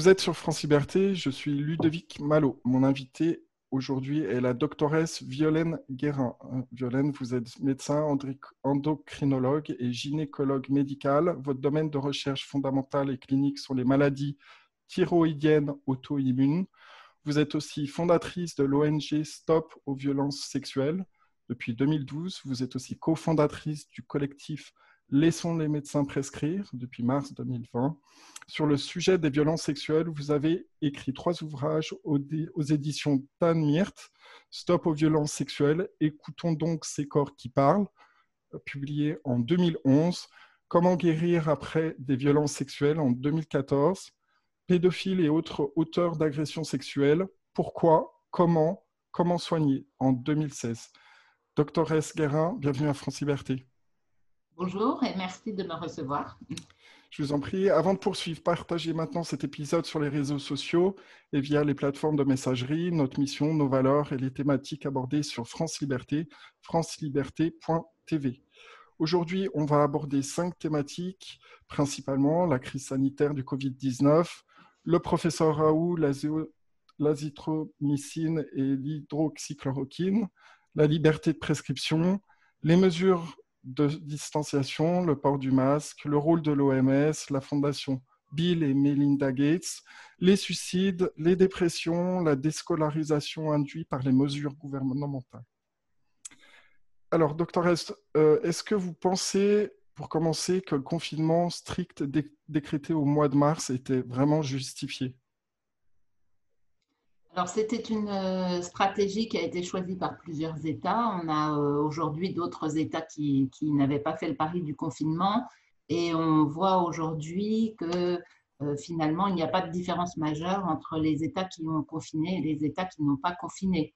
Vous êtes sur France Liberté, je suis Ludovic Malo. Mon invité aujourd'hui est la doctoresse Violaine Guérin. Violaine, vous êtes médecin, endocrinologue et gynécologue médical. Votre domaine de recherche fondamentale et clinique sont les maladies thyroïdiennes auto-immunes. Vous êtes aussi fondatrice de l'ONG Stop aux violences sexuelles. Depuis 2012, vous êtes aussi cofondatrice du collectif Laissons les médecins prescrire depuis mars 2020. Sur le sujet des violences sexuelles, vous avez écrit trois ouvrages aux, éditions Tan Mirt, Stop aux violences sexuelles, écoutons donc ces corps qui parlent, publié en 2011, Comment guérir après des violences sexuelles en 2014, Pédophiles et autres auteurs d'agressions sexuelles, pourquoi, comment, comment soigner en 2016. Doctoresse Guérin, bienvenue à France Liberté. Bonjour et merci de me recevoir. Je vous en prie, avant de poursuivre, partagez maintenant cet épisode sur les réseaux sociaux et via les plateformes de messagerie, notre mission, nos valeurs et les thématiques abordées sur France Liberté, franceliberté.tv. Aujourd'hui, on va aborder cinq thématiques, principalement la crise sanitaire du Covid-19, le professeur Raoult, l'azithromycine et l'hydroxychloroquine, la liberté de prescription, les mesures de distanciation, le port du masque, le rôle de l'OMS, la fondation Bill et Melinda Gates, les suicides, les dépressions, la déscolarisation induite par les mesures gouvernementales. Alors, docteur Est, euh, est-ce que vous pensez, pour commencer, que le confinement strict décrété au mois de mars était vraiment justifié? Alors, c'était une euh, stratégie qui a été choisie par plusieurs États. On a euh, aujourd'hui d'autres États qui, n'avaient pas fait le pari du confinement. Et on voit aujourd'hui que euh, finalement, il n'y a pas de différence majeure entre les États qui ont confiné et les États qui n'ont pas confiné.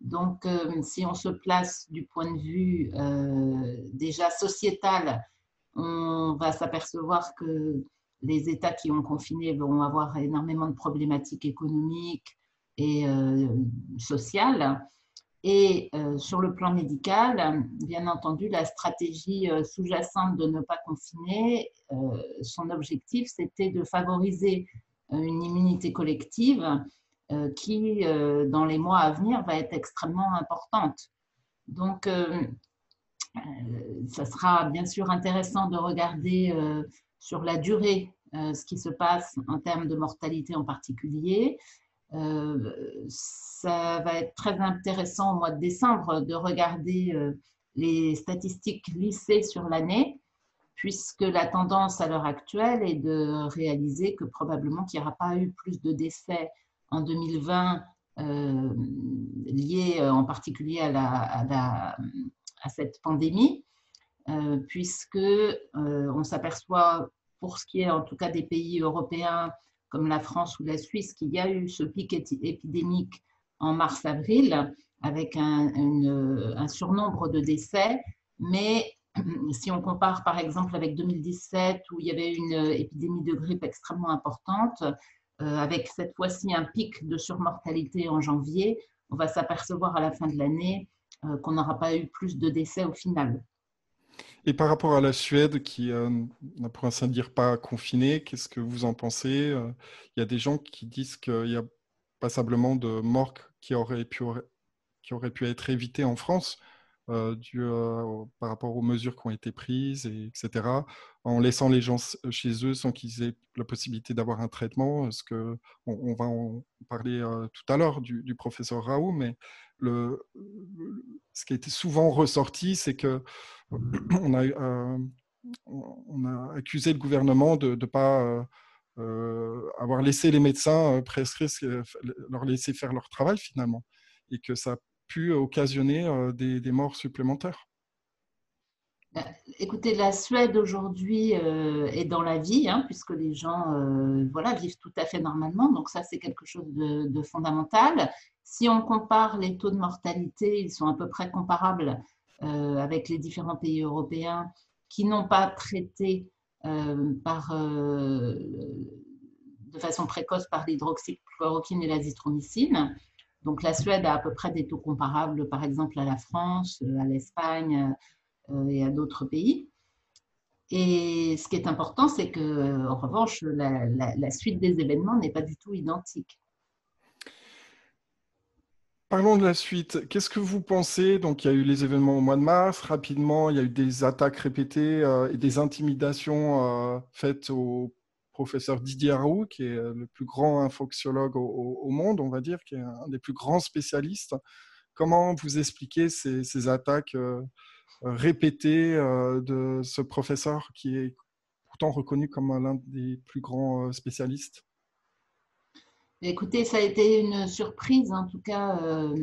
Donc, si on se place du point de vue déjà sociétal, on va s'apercevoir que les États qui ont confiné vont avoir énormément de problématiques économiques, et euh, sociale. Et euh, sur le plan médical, bien entendu, la stratégie euh, sous-jacente de ne pas confiner, son objectif, c'était de favoriser une immunité collective qui, dans les mois à venir, va être extrêmement importante. Donc, ça sera bien sûr intéressant de regarder sur la durée ce qui se passe en termes de mortalité en particulier, ça va être très intéressant au mois de décembre de regarder euh, les statistiques lissées sur l'année, puisque la tendance à l'heure actuelle est de réaliser que probablement qu'il n'y aura pas eu plus de décès en 2020 euh, liés en particulier à, cette pandémie, puisque on s'aperçoit pour ce qui est en tout cas des pays européens comme la France ou la Suisse, qu'il y a eu ce pic épidémique en mars-avril avec un, surnombre de décès. Mais si on compare par exemple avec 2017 où il y avait une épidémie de grippe extrêmement importante, euh, avec cette fois-ci un pic de surmortalité en janvier, on va s'apercevoir à la fin de l'année euh, qu'on n'aura pas eu plus de décès au final. Et par rapport à la Suède, qui euh, n'a pour ainsi dire pas confiné, qu'est-ce que vous en pensez euh? Il y a des gens qui disent qu'il y a passablement de morts qui auraient pu, être évitées en France euh, par rapport aux mesures qui ont été prises, et, etc., en laissant les gens chez eux sans qu'ils aient la possibilité d'avoir un traitement. Ce que, on, va en parler tout à l'heure du, du, professeur Raoult, mais ce qui a été souvent ressorti, c'est que on a, euh, on a accusé le gouvernement de ne pas euh, euh, avoir laissé les médecins prescrire, leur laisser faire leur travail finalement, et que ça a pu occasionner des, morts supplémentaires. Écoutez, la Suède aujourd'hui est dans la vie, hein, puisque les gens voilà, vivent tout à fait normalement. Donc ça, c'est quelque chose de, fondamental. Si on compare les taux de mortalité, ils sont à peu près comparables euh, avec les différents pays européens qui n'ont pas traité euh, par, euh, de façon précoce par l'hydroxychloroquine et l'azithromycine. Donc la Suède a à peu près des taux comparables, par exemple, à la France, à l'Espagne et à d'autres pays. Et ce qui est important, c'est que, en revanche, la, suite des événements n'est pas du tout identique. Parlons de la suite. Qu'est-ce que vous pensez? Donc, il y a eu les événements au mois de mars. Rapidement, il y a eu des attaques répétées euh, et des intimidations euh, faites au professeur Didier Raoult, qui est le plus grand infoxiologue au, monde, on va dire, qui est un des plus grands spécialistes. Comment vous expliquez ces, attaques euh, répétées de ce professeur qui est pourtant reconnu comme l'un des plus grands spécialistes Écoutez, ça a été une surprise, en tout cas, euh,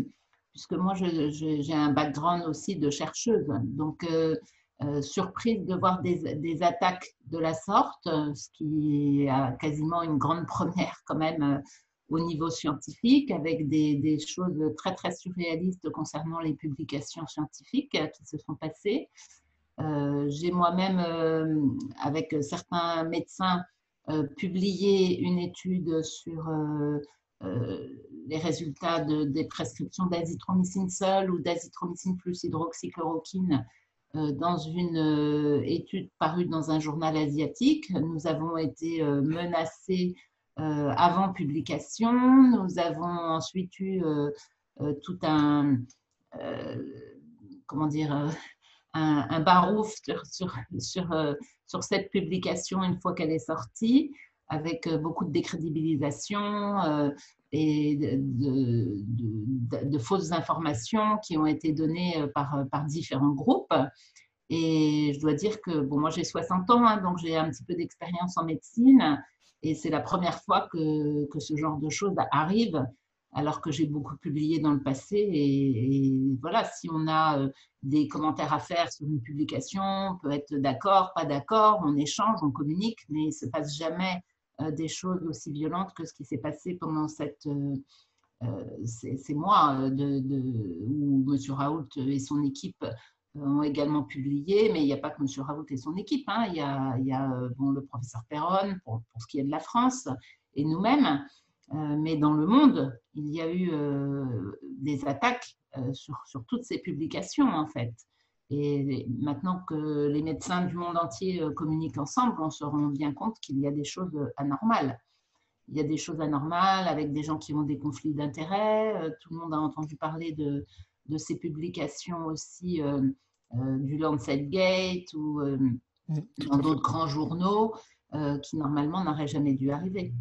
puisque moi, j'ai un background aussi de chercheuse. Donc, euh, euh, surprise de voir des, attaques de la sorte, ce qui est quasiment une grande première quand même au niveau scientifique, avec des, choses très, très surréalistes concernant les publications scientifiques qui se sont passées. j'ai moi-même, avec certains médecins, euh, publié une étude sur euh, euh, les résultats des prescriptions d'azithromycine seule ou d'azithromycine plus hydroxychloroquine dans une étude parue dans un journal asiatique. Nous avons été menacés avant publication. Nous avons ensuite eu tout un, comment dire, un, barouf sur, sur, euh, sur, cette publication une fois qu'elle est sortie, avec euh, beaucoup de décrédibilisation euh, et de, de, fausses informations qui ont été données par, par différents groupes. Et je dois dire que, bon, moi j'ai 60 ans, hein, donc j'ai un petit peu d'expérience en médecine, et c'est la première fois que, que, ce genre de choses arrive alors que j'ai beaucoup publié dans le passé. Et, voilà, si on a euh, des commentaires à faire sur une publication, on peut être d'accord, pas d'accord, on échange, on communique, mais il ne se passe jamais euh, des choses aussi violentes que ce qui s'est passé pendant cette, euh, ces, mois de, où M. Raoult et son équipe ont également publié, mais il n'y a pas que M. Raoult et son équipe, hein. il y a, a bon, le professeur Perron pour, ce qui est de la France et nous-mêmes. Euh, mais dans le monde, il y a eu euh, des attaques euh, sur, sur, toutes ces publications, en fait. Et maintenant que les médecins du monde entier communiquent ensemble, on se rend bien compte qu'il y a des choses anormales. Il y a des choses anormales avec des gens qui ont des conflits d'intérêts. Tout le monde a entendu parler de, de ces publications aussi du Lancet Gate ou dans d'autres grands journaux qui normalement n'auraient jamais dû arriver.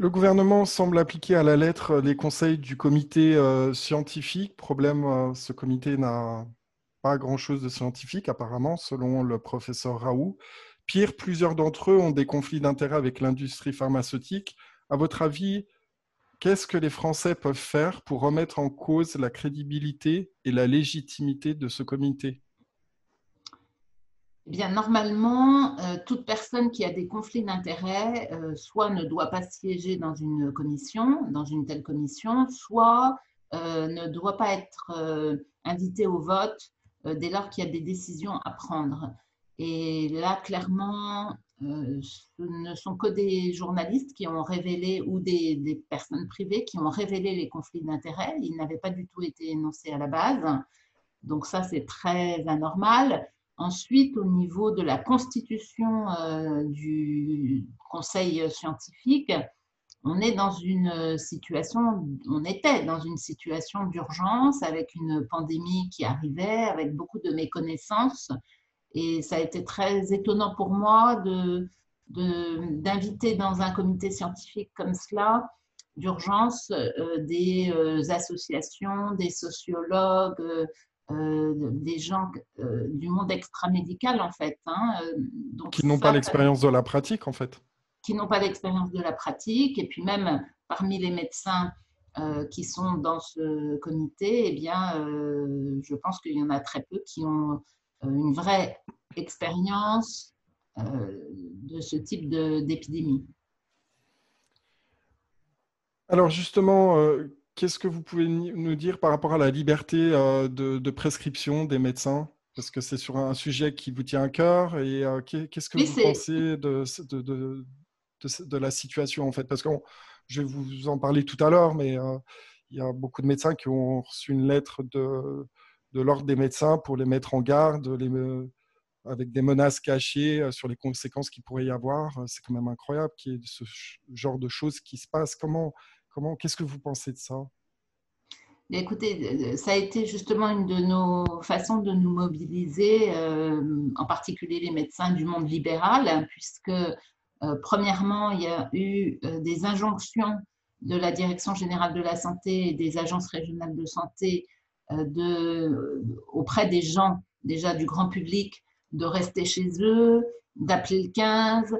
Le gouvernement semble appliquer à la lettre les conseils du comité euh, scientifique. Problème, euh, ce comité n'a pas grand-chose de scientifique apparemment, selon le professeur Raoult. Pire, plusieurs d'entre eux ont des conflits d'intérêts avec l'industrie pharmaceutique. À votre avis, qu'est-ce que les Français peuvent faire pour remettre en cause la crédibilité et la légitimité de ce comité? Eh bien, normalement, euh, toute personne qui a des conflits d'intérêts, euh, soit ne doit pas siéger dans une commission, dans une telle commission, soit euh, ne doit pas être invité au vote dès lors qu'il y a des décisions à prendre. Et là, clairement, ce ne sont que des journalistes qui ont révélé, ou des, des personnes privées qui ont révélé les conflits d'intérêts. Ils n'avaient pas du tout été énoncés à la base. Donc ça, c'est très anormal. Ensuite, au niveau de la constitution euh, du conseil scientifique, on est dans une situation, on était dans une situation d'urgence avec une pandémie qui arrivait, avec beaucoup de méconnaissances. Et ça a été très étonnant pour moi de, d'inviter dans un comité scientifique comme cela d'urgence euh, des euh, associations, des sociologues, euh, des gens du monde extramédical, en fait. Hein, donc qui n'ont pas l'expérience de la pratique, en fait. Qui n'ont pas l'expérience de la pratique. Et puis même parmi les médecins qui sont dans ce comité, eh bien, je pense qu'il y en a très peu qui ont une vraie expérience de ce type d'épidémie. Alors justement, Qu'est-ce que vous pouvez nous dire par rapport à la liberté euh, de, prescription des médecins? Parce que c'est sur un sujet qui vous tient à cœur. Et euh, qu'est-ce que vous pensez de, de, la situation en fait? Parce que je vais vous en parler tout à l'heure, mais euh, il y a beaucoup de médecins qui ont reçu une lettre de, de l'ordre des médecins pour les mettre en garde, avec des menaces cachées sur les conséquences qu'il pourrait y avoir. C'est quand même incroyable qu'il y ait ce genre de choses qui se passent. Comment, comment, qu'est-ce que vous pensez de ça? Écoutez, ça a été justement une de nos façons de nous mobiliser, en particulier les médecins du monde libéral, puisque premièrement, il y a eu des injonctions de la Direction générale de la santé et des agences régionales de santé de, auprès des gens, déjà du grand public, de rester chez eux, d'appeler le 15,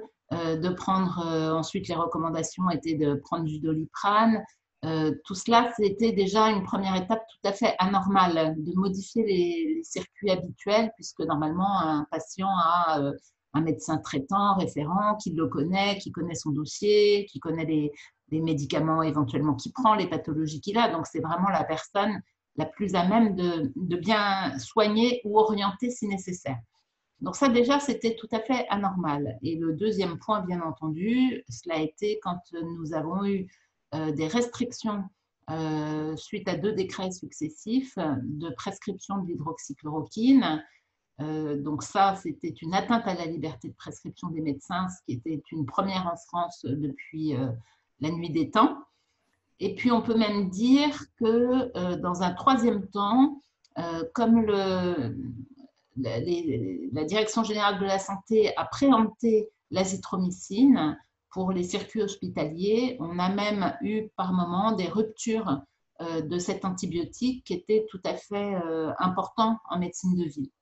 de prendre, ensuite les recommandations étaient de prendre du doliprane. tout cela, c'était déjà une première étape tout à fait anormale, de modifier les, circuits habituels, puisque normalement, un patient a un médecin traitant, référent, qui le connaît, qui connaît son dossier, qui connaît les, les médicaments éventuellement qu'il prend, les pathologies qu'il a. Donc, c'est vraiment la personne la plus à même de, bien soigner ou orienter si nécessaire. Donc ça déjà, c'était tout à fait anormal. Et le deuxième point, bien entendu, cela a été quand nous avons eu euh, des restrictions euh, suite à deux décrets successifs de prescription de l'hydroxychloroquine. Euh, donc ça, c'était une atteinte à la liberté de prescription des médecins, ce qui était une première en France depuis la nuit des temps. Et puis, on peut même dire que euh, dans un troisième temps, euh, comme la, Direction générale de la santé a préempté l'azithromycine pour les circuits hospitaliers, on a même eu par moment des ruptures euh, de cet antibiotique qui était tout à fait important en médecine de vie.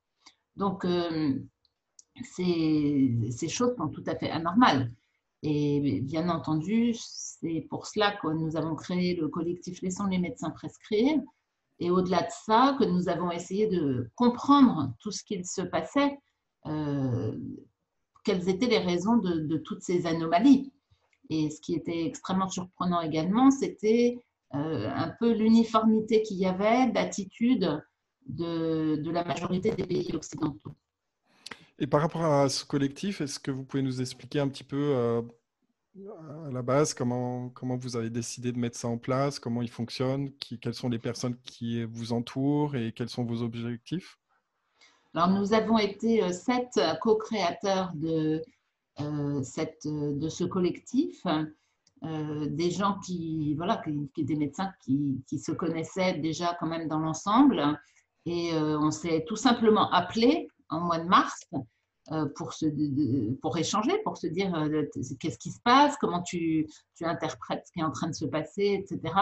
Donc, ces choses sont tout à fait anormales. Et bien entendu, c'est pour cela que nous avons créé le collectif Laissons les médecins prescrire. Et au-delà de ça, que nous avons essayé de comprendre tout ce qu'il se passait, euh, quelles étaient les raisons de, toutes ces anomalies. Et ce qui était extrêmement surprenant également, c'était euh, un peu l'uniformité qu'il y avait d'attitude de, de la majorité des pays occidentaux. Et par rapport à ce collectif, est-ce que vous pouvez nous expliquer un petit peu euh, à la base comment, comment vous avez décidé de mettre ça en place, comment il fonctionne, qui, quelles sont les personnes qui vous entourent et quels sont vos objectifs? Alors, nous avons été euh, sept co-créateurs de, euh, de ce collectif. des gens qui, voilà, qui, des médecins qui, qui, se connaissaient déjà quand même dans l'ensemble. Et on s'est tout simplement appelé en mois de mars euh, pour, échanger, pour se dire euh, qu'est-ce qui se passe, comment tu, tu, interprètes ce qui est en train de se passer, etc.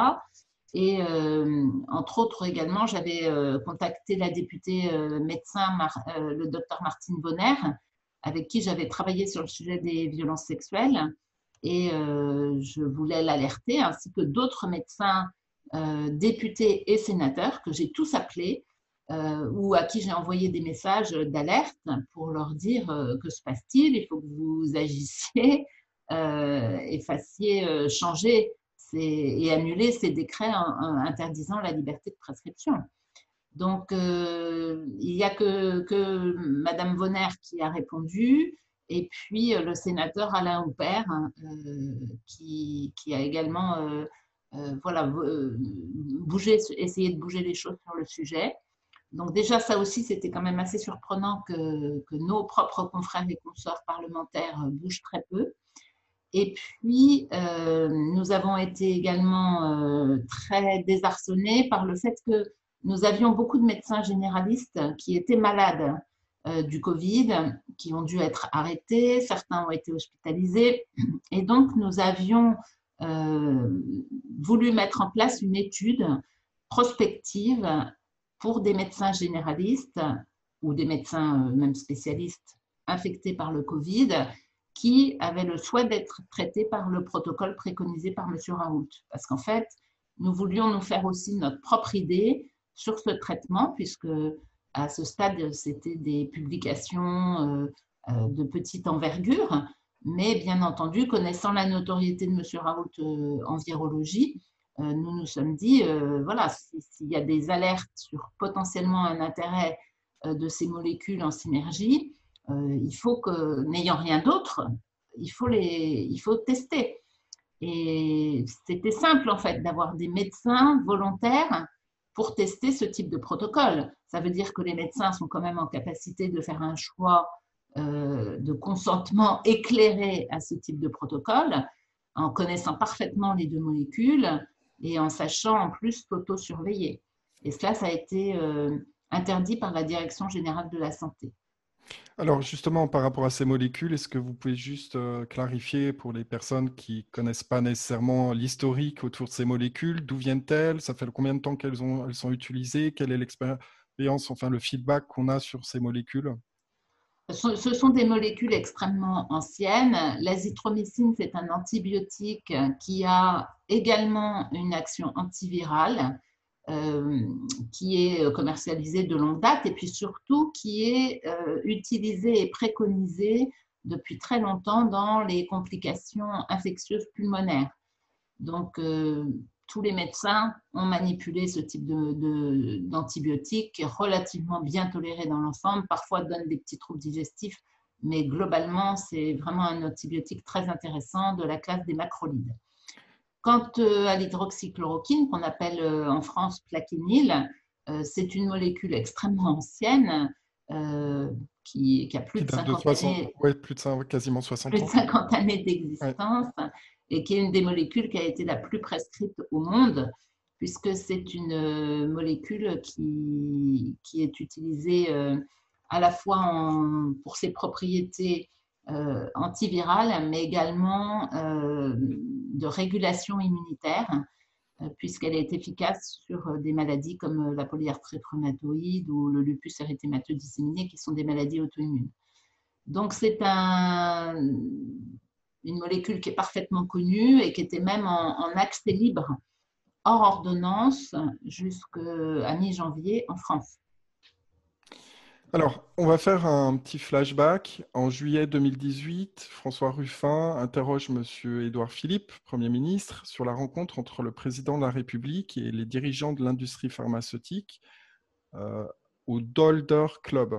Et euh, entre autres également, j'avais contacté la députée médecin, le docteur Martine Bonner, avec qui j'avais travaillé sur le sujet des violences sexuelles. Et je voulais l'alerter, ainsi que d'autres médecins, députés et sénateurs, que j'ai tous appelés euh, ou à qui j'ai envoyé des messages d'alerte pour leur dire euh, que se passe-t-il, il faut que vous agissiez euh, et fassiez euh, changer et annuler ces décrets interdisant la liberté de prescription. Donc, il n'y a que, que Madame Vonner qui a répondu, et puis le sénateur Alain Houpert hein, qui, qui, a également voilà, bougé, essayé de bouger les choses sur le sujet. Donc déjà, ça aussi, c'était quand même assez surprenant que, nos propres confrères et consorts parlementaires bougent très peu. Et puis, euh, nous avons été également euh, très désarçonnés par le fait que nous avions beaucoup de médecins généralistes qui étaient malades euh, du Covid, qui ont dû être arrêtés, certains ont été hospitalisés. Et donc, nous avions voulu mettre en place une étude prospective pour des médecins généralistes ou des médecins euh, même spécialistes infectés par le Covid qui avaient le souhait d'être traités par le protocole préconisé par M. Raoult. Parce qu'en fait, nous voulions nous faire aussi notre propre idée sur ce traitement, puisque à ce stade, c'était des publications euh, euh, de petite envergure, mais bien entendu, connaissant la notoriété de M. Raoult en virologie, nous nous sommes dit, euh, voilà, s'il y a des alertes sur potentiellement un intérêt euh, de ces molécules en synergie, il faut que, n'ayant rien d'autre, il faut, les, il faut tester. Et c'était simple, en fait, d'avoir des médecins volontaires pour tester ce type de protocole. Ça veut dire que les médecins sont quand même en capacité de faire un choix euh, de consentement éclairé à ce type de protocole, en connaissant parfaitement les deux molécules et en sachant en plus s'auto-surveiller. Et cela, ça a été euh, interdit par la Direction générale de la santé. Alors justement, par rapport à ces molécules, est-ce que vous pouvez juste euh, clarifier pour les personnes qui ne connaissent pas nécessairement l'historique autour de ces molécules, d'où viennent-elles Ça fait combien de temps qu'elles elles sont utilisées Quelle est l'expérience, enfin le feedback qu'on a sur ces molécules? Ce sont des molécules extrêmement anciennes. L'azithromycine, c'est un antibiotique qui a également une action antivirale euh, qui est commercialisé de longue date et puis surtout qui est euh, utilisé et préconisé depuis très longtemps dans les complications infectieuses pulmonaires. Donc, euh, tous les médecins ont manipulé ce type d'antibiotiques relativement bien toléré dans l'ensemble, parfois donne des petits troubles digestifs, mais globalement, c'est vraiment un antibiotique très intéressant de la classe des macrolides. Quant euh, à l'hydroxychloroquine, qu'on appelle euh, en France plaquenil, euh, c'est une molécule extrêmement ancienne qui, a plus de 50 années. plus de quasiment 60 plus de 50 années d'existence et qui est une des molécules qui a été la plus prescrite au monde, puisque c'est une molécule qui, qui est utilisée à la fois pour ses propriétés euh, antivirale, mais également euh, de régulation immunitaire, euh, puisqu'elle est efficace sur des maladies comme la polyarthrite rhumatoïde ou le lupus érythémateux disséminé, qui sont des maladies auto-immunes. Donc, c'est un, une molécule qui est parfaitement connue et qui était même en accès libre hors ordonnance jusqu'à mi-janvier en France. Alors, on va faire un petit flashback. En juillet 2018, François Ruffin interroge M. Édouard Philippe, Premier ministre, sur la rencontre entre le président de la République et les dirigeants de l'industrie pharmaceutique euh, au Dolder Club.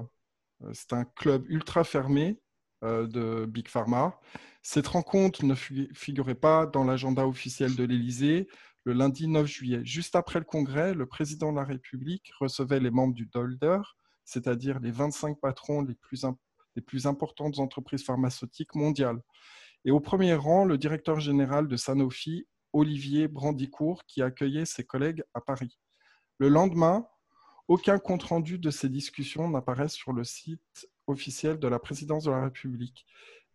Euh, c'est un club ultra fermé euh, de Big Pharma. Cette rencontre ne figurait pas dans l'agenda officiel de l'Élysée le lundi 9 juillet. Juste après le congrès, le président de la République recevait les membres du Dolder c'est-à-dire les 25 patrons les plus, importantes entreprises pharmaceutiques mondiales. Et au premier rang, le directeur général de Sanofi, Olivier Brandicourt, qui accueillait ses collègues à Paris. Le lendemain, aucun compte-rendu de ces discussions n'apparaît sur le site officiel de la présidence de la République.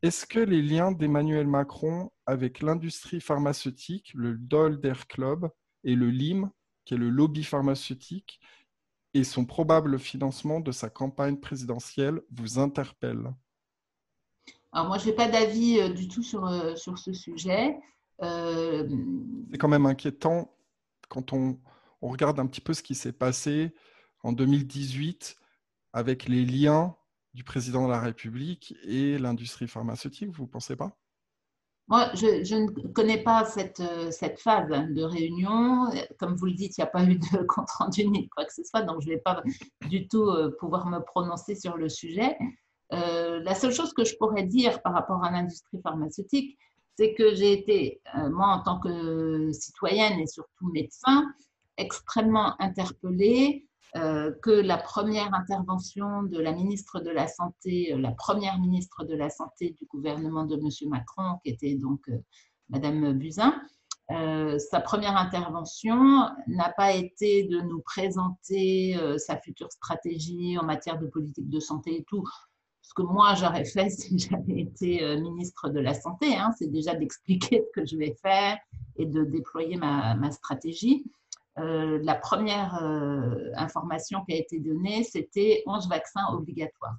Est-ce que les liens d'Emmanuel Macron avec l'industrie pharmaceutique, le Dolder Club et le LIM, qui est le lobby pharmaceutique, et son probable financement de sa campagne présidentielle vous interpelle Alors moi, je n'ai pas d'avis euh, du tout sur, euh, sur ce sujet. Euh, C'est quand même inquiétant quand on, on, regarde un petit peu ce qui s'est passé en 2018 avec les liens du président de la République et l'industrie pharmaceutique, vous ne pensez pas? Moi, je, ne connais pas cette, cette, phase de réunion. Comme vous le dites, il n'y a pas eu de compte-rendu ni quoi que ce soit, donc je ne vais pas du tout euh, pouvoir me prononcer sur le sujet. Euh, la seule chose que je pourrais dire par rapport à l'industrie pharmaceutique, c'est que j'ai été, euh, moi, en tant que citoyenne et surtout médecin, extrêmement interpellée euh, que la première intervention de la ministre de la Santé, euh, la première ministre de la Santé du gouvernement de M. Macron, qui était donc euh, Madame Buzyn, sa première intervention n'a pas été de nous présenter sa future stratégie en matière de politique de santé et tout, ce que moi j'aurais fait si j'avais été ministre de la Santé, hein, c'est déjà d'expliquer ce que je vais faire et de déployer ma stratégie. Euh, la première euh, information qui a été donnée, c'était 11 vaccins obligatoires.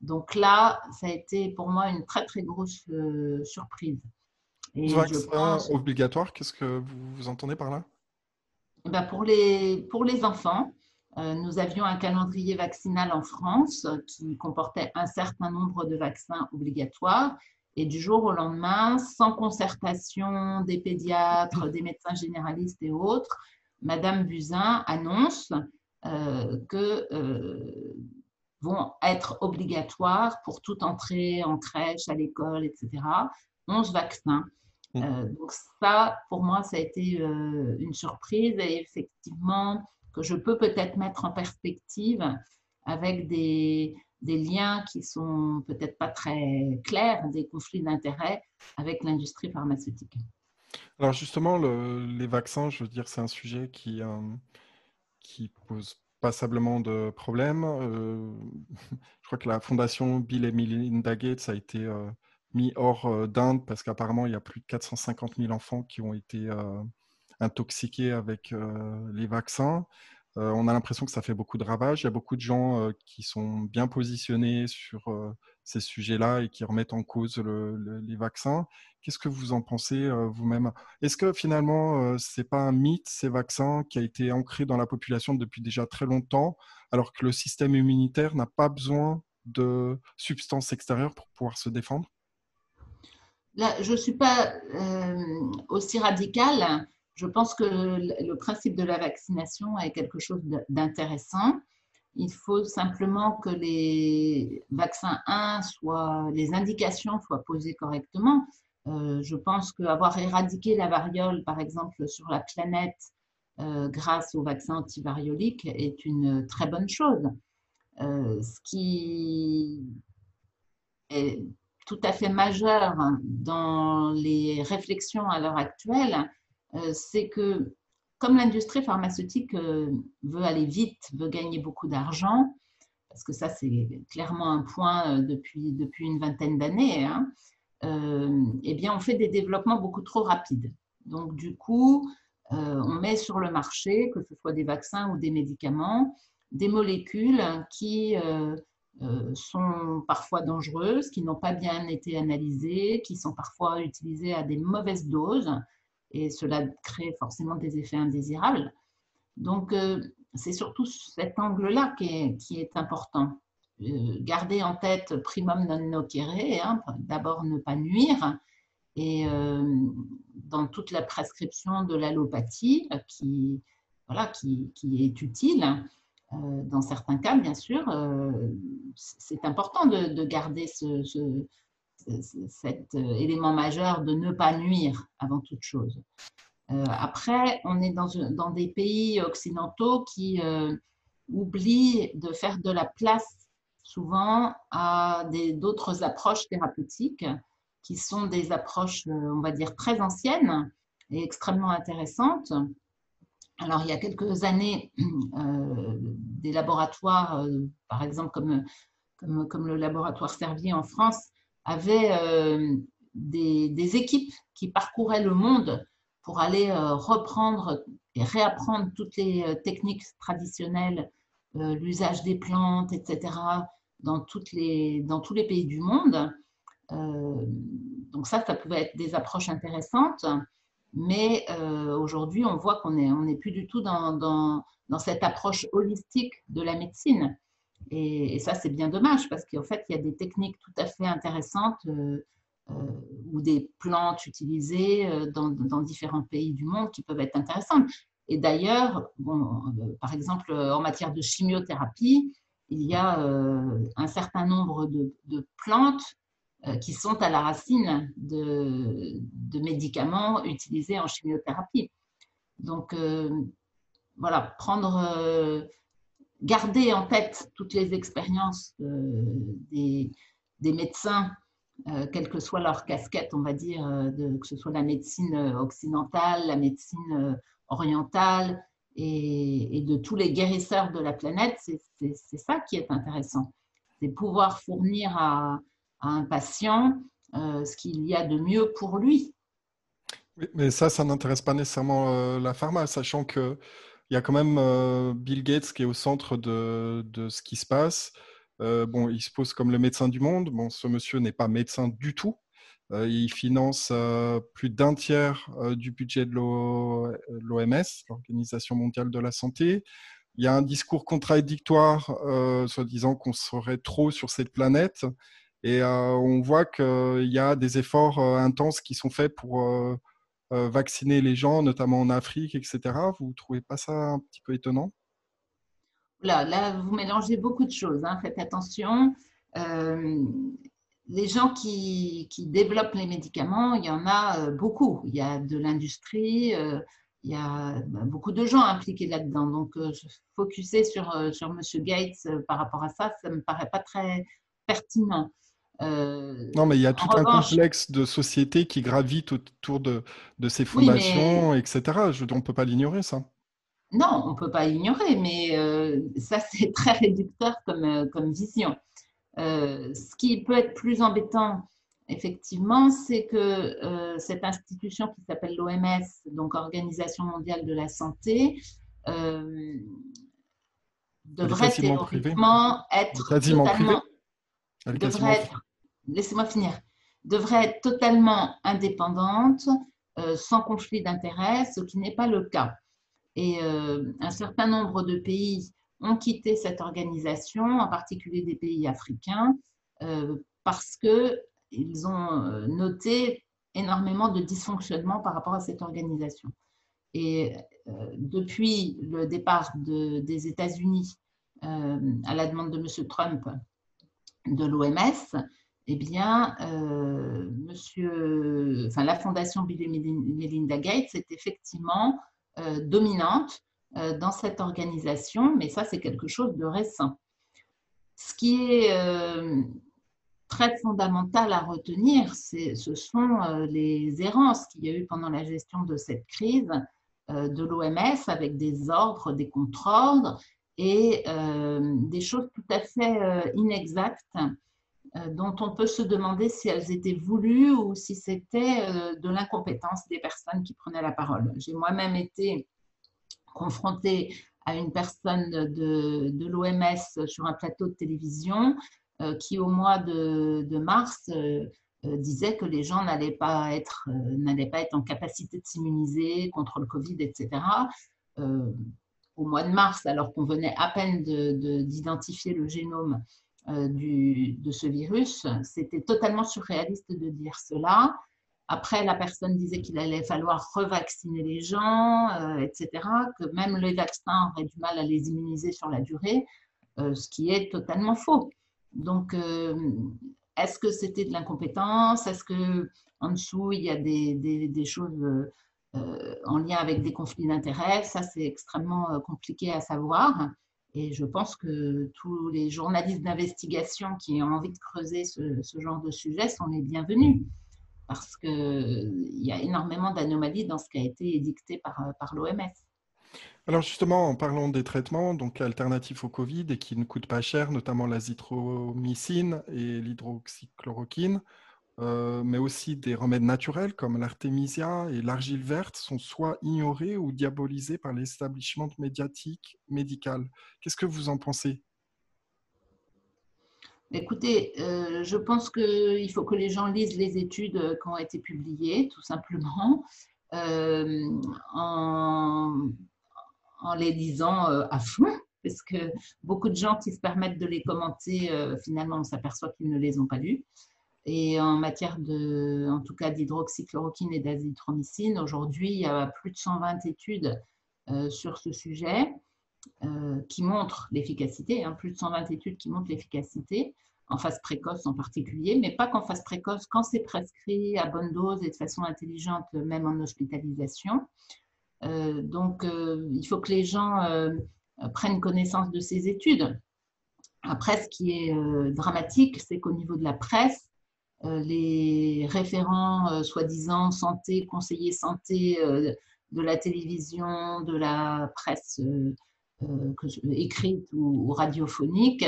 Donc là, ça a été pour moi une très très grosse euh, surprise. 11 vaccins obligatoires, qu'est-ce que vous, entendez par là? Eh ben pour, les, pour les enfants, nous avions un calendrier vaccinal en France qui comportait un certain nombre de vaccins obligatoires. Et du jour au lendemain, sans concertation des pédiatres, des médecins généralistes et autres, Madame Buzyn annonce euh, que euh, vont être obligatoires pour toute entrée en crèche, à l'école, etc., 11 vaccins. Euh, donc ça, pour moi, ça a été une surprise et effectivement, que je peux peut-être mettre en perspective avec des, des liens qui sont peut-être pas très clairs, des conflits d'intérêts avec l'industrie pharmaceutique. Alors justement, les vaccins, je veux dire, c'est un sujet qui, euh, pose passablement de problèmes. Euh, je crois que la fondation Bill et Melinda Gates a été euh, mis hors d'Inde parce qu'apparemment, il y a plus de 450 000 enfants qui ont été intoxiqués avec les vaccins. Euh, on a l'impression que ça fait beaucoup de ravages. Il y a beaucoup de gens euh, qui sont bien positionnés sur euh, ces sujets-là et qui remettent en cause les vaccins. Qu'est-ce que vous en pensez vous-même? Est-ce que finalement, ce n'est pas un mythe, ces vaccins, qui a été ancré dans la population depuis déjà très longtemps, alors que le système immunitaire n'a pas besoin de substances extérieures pour pouvoir se défendre? Là, je ne suis pas aussi radicale je pense que le principe de la vaccination est quelque chose d'intéressant. Il faut simplement que les vaccins 1 soient, les indications soient posées correctement. Euh, je pense qu'avoir éradiqué la variole, par exemple, sur la planète euh, grâce aux vaccins antivarioliques est une très bonne chose. Euh, ce qui est tout à fait majeur dans les réflexions à l'heure actuelle, euh, c'est que comme l'industrie pharmaceutique euh, veut aller vite, veut gagner beaucoup d'argent, parce que ça c'est clairement un point euh, depuis, depuis une vingtaine d'années, hein, eh bien on fait des développements beaucoup trop rapides. Donc du coup, on met sur le marché, que ce soit des vaccins ou des médicaments, des molécules qui sont parfois dangereuses, qui n'ont pas bien été analysées, qui sont parfois utilisées à des mauvaises doses et cela crée forcément des effets indésirables. Donc, euh, c'est surtout cet angle-là qui est, important. Euh, garder en tête primum non nocere, hein, d'abord ne pas nuire, et euh, dans toute la prescription de l'allopathie, qui, voilà, qui, qui, est utile, dans certains cas, bien sûr, c'est important de, de garder ce, cet euh, élément majeur de ne pas nuire avant toute chose. Euh, après, on est dans, dans, des pays occidentaux qui euh, oublient de faire de la place souvent à d'autres approches thérapeutiques qui sont des approches, on va dire, très anciennes et extrêmement intéressantes. Alors, il y a quelques années, des laboratoires, par exemple comme, comme, comme, le laboratoire Servier en France, avait euh, des, équipes qui parcouraient le monde pour aller euh, reprendre et réapprendre toutes les euh, techniques traditionnelles, l'usage des plantes, etc., dans, tous les pays du monde. donc ça, ça pouvait être des approches intéressantes, mais aujourd'hui, on voit qu'on n'est on plus du tout dans, cette approche holistique de la médecine. Et, ça, c'est bien dommage parce qu'en fait, il y a des techniques tout à fait intéressantes euh, euh, ou des plantes utilisées euh, dans, différents pays du monde qui peuvent être intéressantes. Et d'ailleurs, bon, par exemple, en matière de chimiothérapie, il y a un certain nombre de, de plantes qui sont à la racine de, de médicaments utilisés en chimiothérapie. Donc, voilà, prendre garder en tête toutes les expériences euh, des, médecins, euh, quelle que soit leur casquette, on va dire, euh, que ce soit la médecine occidentale, la médecine orientale et, de tous les guérisseurs de la planète, c'est ça qui est intéressant. C'est pouvoir fournir à, un patient ce qu'il y a de mieux pour lui. mais ça, ça n'intéresse pas nécessairement la pharma, sachant que il y a quand même euh, Bill Gates qui est au centre de, ce qui se passe. Euh, bon, il se pose comme le médecin du monde. Bon, ce monsieur n'est pas médecin du tout. Euh, il finance plus d'un tiers du budget de l'OMS, l'Organisation mondiale de la santé. Il y a un discours contradictoire, soit disant qu'on serait trop sur cette planète. Et on voit qu'il y a des efforts intenses qui sont faits pour vacciner les gens, notamment en Afrique, etc. Vous ne trouvez pas ça un petit peu étonnant? Là, là, vous mélangez beaucoup de choses. Hein. Faites attention. Euh, les gens qui, qui, développent les médicaments, il y en a euh, beaucoup. Il y a de l'industrie, il y a bah, beaucoup de gens impliqués là-dedans. Donc, je focuser sur, sur M. Gates par rapport à ça, ça ne me paraît pas très pertinent. Non, mais il y a tout un complexe de sociétés qui gravitent autour de, de ces fondations, etc. Je, on ne peut pas l'ignorer, ça. Non, on ne peut pas l'ignorer, mais ça, c'est très réducteur comme, comme vision. ce qui peut être plus embêtant effectivement, c'est que euh, cette institution qui s'appelle l'OMS, donc Organisation mondiale de la santé, euh, devrait théoriquement être totalement, laissez-moi finir, devrait être totalement indépendante, euh, sans conflit d'intérêts, ce qui n'est pas le cas. Et un certain nombre de pays ont quitté cette organisation, en particulier des pays africains, parce que ils ont euh, noté énormément de dysfonctionnements par rapport à cette organisation. Et euh, depuis le départ des États-Unis euh, à la demande de M. Trump de l'OMS, eh bien, monsieur, enfin, la fondation Bill et Melinda Gates est effectivement dominante dans cette organisation, mais ça, c'est quelque chose de récent. Ce qui est très fondamental à retenir, ce sont euh, les errances qu'il y a eu pendant la gestion de cette crise euh, de l'OMS avec des ordres, des contre-ordres et euh, des choses tout à fait inexactes dont on peut se demander si elles étaient voulues ou si c'était de l'incompétence des personnes qui prenaient la parole. J'ai moi-même été confrontée à une personne de, l'OMS sur un plateau de télévision euh, qui au mois de, mars euh, euh, disait que les gens n'allaient pas pas être en capacité de s'immuniser contre le Covid, etc. au mois de mars, alors qu'on venait à peine d'identifier le génome de ce virus, c'était totalement surréaliste de dire cela. Après, la personne disait qu'il allait falloir revacciner les gens, etc., que même les vaccins auraient du mal à les immuniser sur la durée, ce qui est totalement faux. Donc, euh, est-ce que c'était de l'incompétence? Est-ce que en dessous, il y a des, choses euh, en lien avec des conflits d'intérêts? Ça, c'est extrêmement euh, compliqué à savoir. Et je pense que tous les journalistes d'investigation qui ont envie de creuser ce, genre de sujet sont les bienvenus. Parce qu'il y a énormément d'anomalies dans ce qui a été édicté par l'OMS. Alors justement, en parlant des traitements donc alternatifs au Covid et qui ne coûtent pas cher, notamment l'azithromycine et l'hydroxychloroquine, euh, mais aussi des remèdes naturels comme l'artémisia et l'argile verte sont soit ignorés ou diabolisés par l'établissement médiatique médical. Qu'est-ce que vous en pensez? Écoutez, euh, je pense qu'il faut que les gens lisent les études qui ont été publiées, tout simplement. Euh, en en les lisant euh, à fond, parce que beaucoup de gens qui se permettent de les commenter, euh, finalement, on s'aperçoit qu'ils ne les ont pas lus. Et en matière de, en tout cas, d'hydroxychloroquine et d'azithromycine, aujourd'hui, il y a plus de 120 études euh, sur ce sujet qui montrent l'efficacité, hein, plus de 120 études qui montrent l'efficacité en phase précoce en particulier, mais pas qu'en phase précoce, quand c'est prescrit à bonne dose et de façon intelligente, même en hospitalisation. Euh, donc, euh, il faut que les gens euh, prennent connaissance de ces études. Après, ce qui est dramatique, c'est qu'au niveau de la presse, les référents soi-disant santé, conseillers santé de la télévision, de la presse écrite ou, radiophonique,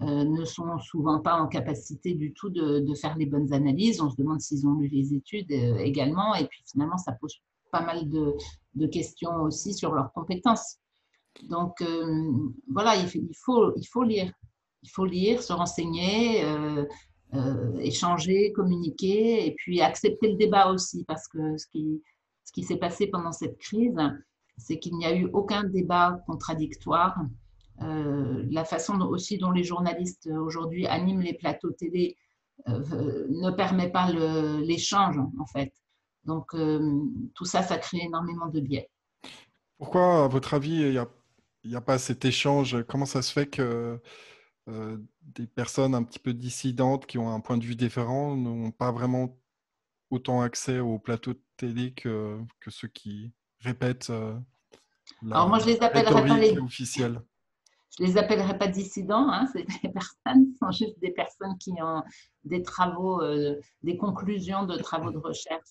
ne sont souvent pas en capacité du tout de, faire les bonnes analyses. On se demande s'ils ont lu les études également, et puis finalement, ça pose pas mal de, questions aussi sur leurs compétences. Donc euh, voilà, il, faut, lire. Il faut lire, se renseigner, euh, euh, échanger, communiquer et puis accepter le débat aussi parce que ce qui, ce qui s'est passé pendant cette crise, c'est qu'il n'y a eu aucun débat contradictoire. la façon aussi dont les journalistes aujourd'hui animent les plateaux télé ne permet pas l'échange en fait. Donc, euh, tout ça, ça crée énormément de biais. Pourquoi, à votre avis, il n'y a, pas cet échange? Comment ça se fait que euh, des personnes un petit peu dissidentes qui ont un point de vue différent n'ont pas vraiment autant accès au plateau de télé que, ceux qui répètent la Alors moi, je les appellerai pas les... officielle je les appellerai pas dissidents, hein, ces personnes sont juste des personnes qui ont des travaux, des conclusions de travaux de recherche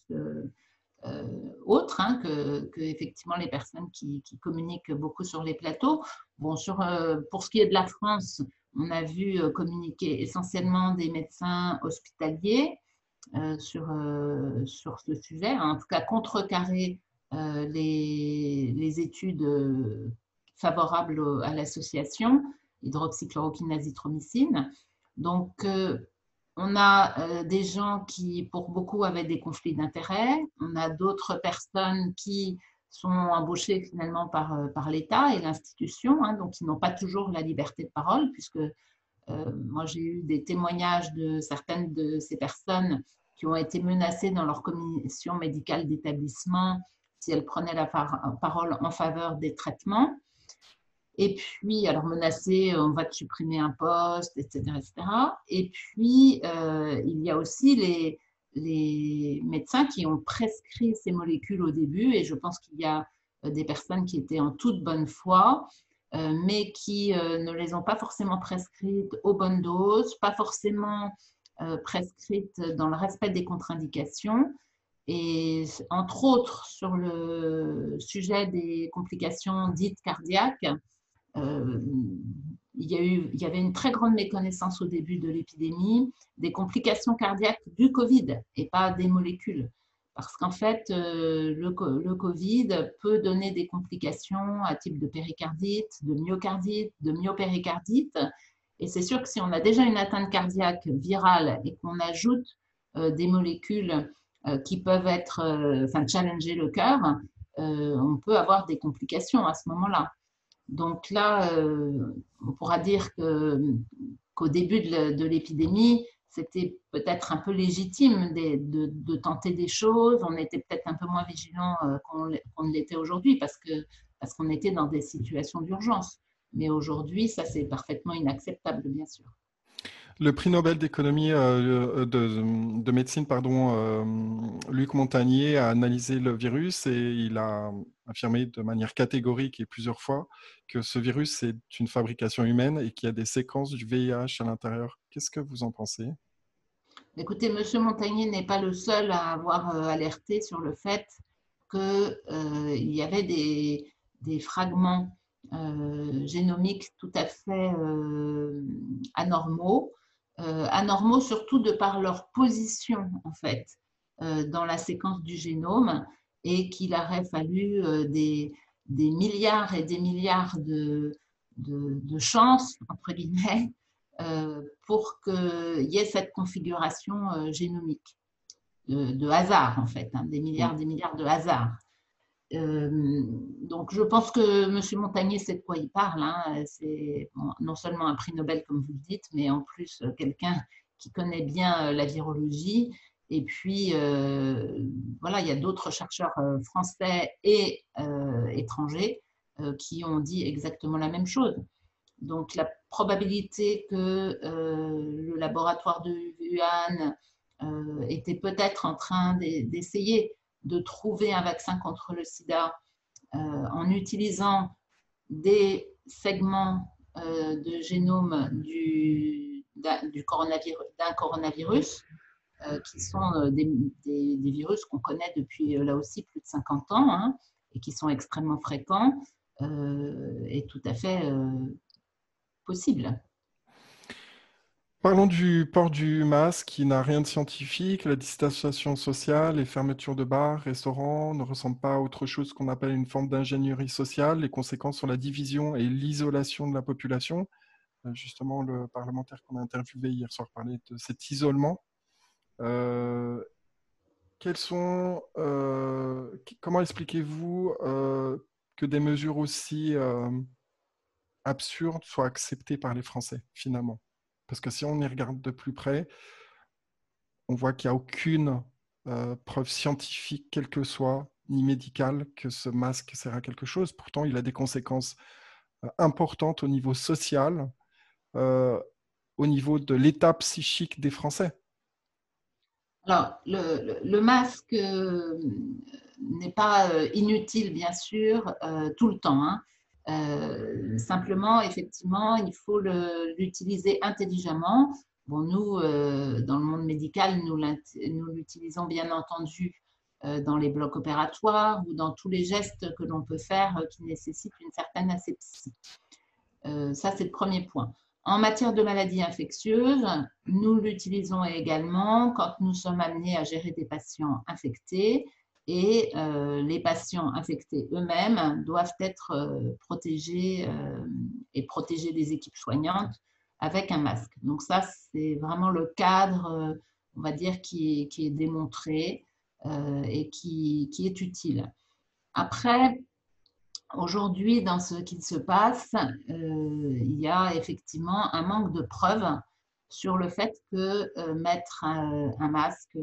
euh, autres hein, que, effectivement les personnes qui, communiquent beaucoup sur les plateaux. Bon, sur, euh, pour ce qui est de la France, on a vu euh, communiquer essentiellement des médecins hospitaliers sur, sur ce sujet, hein. en tout cas contrecarrer les, les, études favorables à l'association hydroxychloroquine azithromycine. Donc, on a euh, des gens qui, pour beaucoup, avaient des conflits d'intérêts. On a d'autres personnes qui sont embauchées finalement par, euh, par l'État et l'institution, hein, donc qui n'ont pas toujours la liberté de parole, puisque euh, moi j'ai eu des témoignages de certaines de ces personnes qui ont été menacées dans leur commission médicale d'établissement si elles prenaient la parole en faveur des traitements. Et puis, alors menacé, on va te supprimer un poste, etc. etc. Et puis, euh, il y a aussi les, les médecins qui ont prescrit ces molécules au début, et je pense qu'il y a euh, des personnes qui étaient en toute bonne foi, euh, mais qui ne les ont pas forcément prescrites aux bonnes doses, pas forcément prescrites dans le respect des contre-indications. Et entre autres, sur le sujet des complications dites cardiaques, euh, il, y avait une très grande méconnaissance au début de l'épidémie des complications cardiaques du Covid et pas des molécules. Parce qu'en fait, euh, le, Covid peut donner des complications à type de péricardite, de myocardite, de myopéricardite. Et c'est sûr que si on a déjà une atteinte cardiaque virale et qu'on ajoute euh, des molécules qui peuvent être, enfin, challenger le cœur, on peut avoir des complications à ce moment-là. Donc là, euh, on pourra dire qu'au début de l'épidémie, c'était peut-être un peu légitime de, tenter des choses. On était peut-être un peu moins vigilant euh, qu'on l'était aujourd'hui parce qu'on était dans des situations d'urgence. Mais aujourd'hui, ça, c'est parfaitement inacceptable, bien sûr. Le prix Nobel d'économie, euh, de, médecine, pardon, euh, Luc Montagnier a analysé le virus et il a affirmé de manière catégorique et plusieurs fois que ce virus est une fabrication humaine et qu'il y a des séquences du VIH à l'intérieur. Qu'est-ce que vous en pensez? Écoutez, Monsieur Montagnier n'est pas le seul à avoir euh, alerté sur le fait qu'il y avait des fragments génomiques tout à fait anormaux euh, anormaux, surtout de par leur position, en fait, euh, dans la séquence du génome, et qu'il aurait fallu euh, des, milliards et des milliards de, de, chances, pour qu'il y ait cette configuration génomique, de, hasard, en fait, hein, des milliards, des milliards de hasards. Euh, donc, je pense que M. Montagnier sait de quoi il parle. Hein. C'est non seulement un prix Nobel, comme vous le dites, mais en plus euh, quelqu'un qui connaît bien euh, la virologie. Et puis, voilà, il y a d'autres chercheurs français et étrangers qui ont dit exactement la même chose. Donc, la probabilité que le laboratoire de Wuhan était peut-être en train d'essayer de trouver un vaccin contre le sida euh, en utilisant des segments euh, de génome du, du coronavirus, d'un coronavirus, euh, qui sont des, virus qu'on connaît depuis là aussi plus de 50 ans hein, et qui sont extrêmement fréquents, est tout à fait possible. Parlons du port du masque qui n'a rien de scientifique. La distanciation sociale, les fermetures de bars, restaurants ne ressemblent pas à autre chose qu'on appelle une forme d'ingénierie sociale. Les conséquences sont la division et l'isolation de la population. Euh, justement, le parlementaire qu'on a interviewé hier soir parlait de cet isolement. Euh, sont, euh, comment expliquez-vous que des mesures aussi absurdes soient acceptées par les Français, finalement? Parce que si on y regarde de plus près, on voit qu'il n'y a aucune euh, preuve scientifique, quelle que soit, ni médicale, que ce masque sert à quelque chose. Pourtant, il a des conséquences euh, importantes au niveau social, euh, au niveau de l'état psychique des Français. Alors, le, masque n'est pas inutile, bien sûr, tout le temps. Hein. Simplement, effectivement, il faut l'utiliser intelligemment. Bon, nous, dans le monde médical, nous l'utilisons bien entendu dans les blocs opératoires ou dans tous les gestes que l'on peut faire qui nécessitent une certaine asepsie. ça, c'est le premier point. En matière de maladies infectieuses, nous l'utilisons également quand nous sommes amenés à gérer des patients infectés et euh, les patients infectés eux-mêmes doivent être euh, protégés euh, et protéger des équipes soignantes avec un masque. Donc ça, c'est vraiment le cadre, on va dire, qui est, démontré et qui, est utile. Après, Aujourd'hui, dans ce qui se passe, il y a effectivement un manque de preuves sur le fait que mettre un, masque,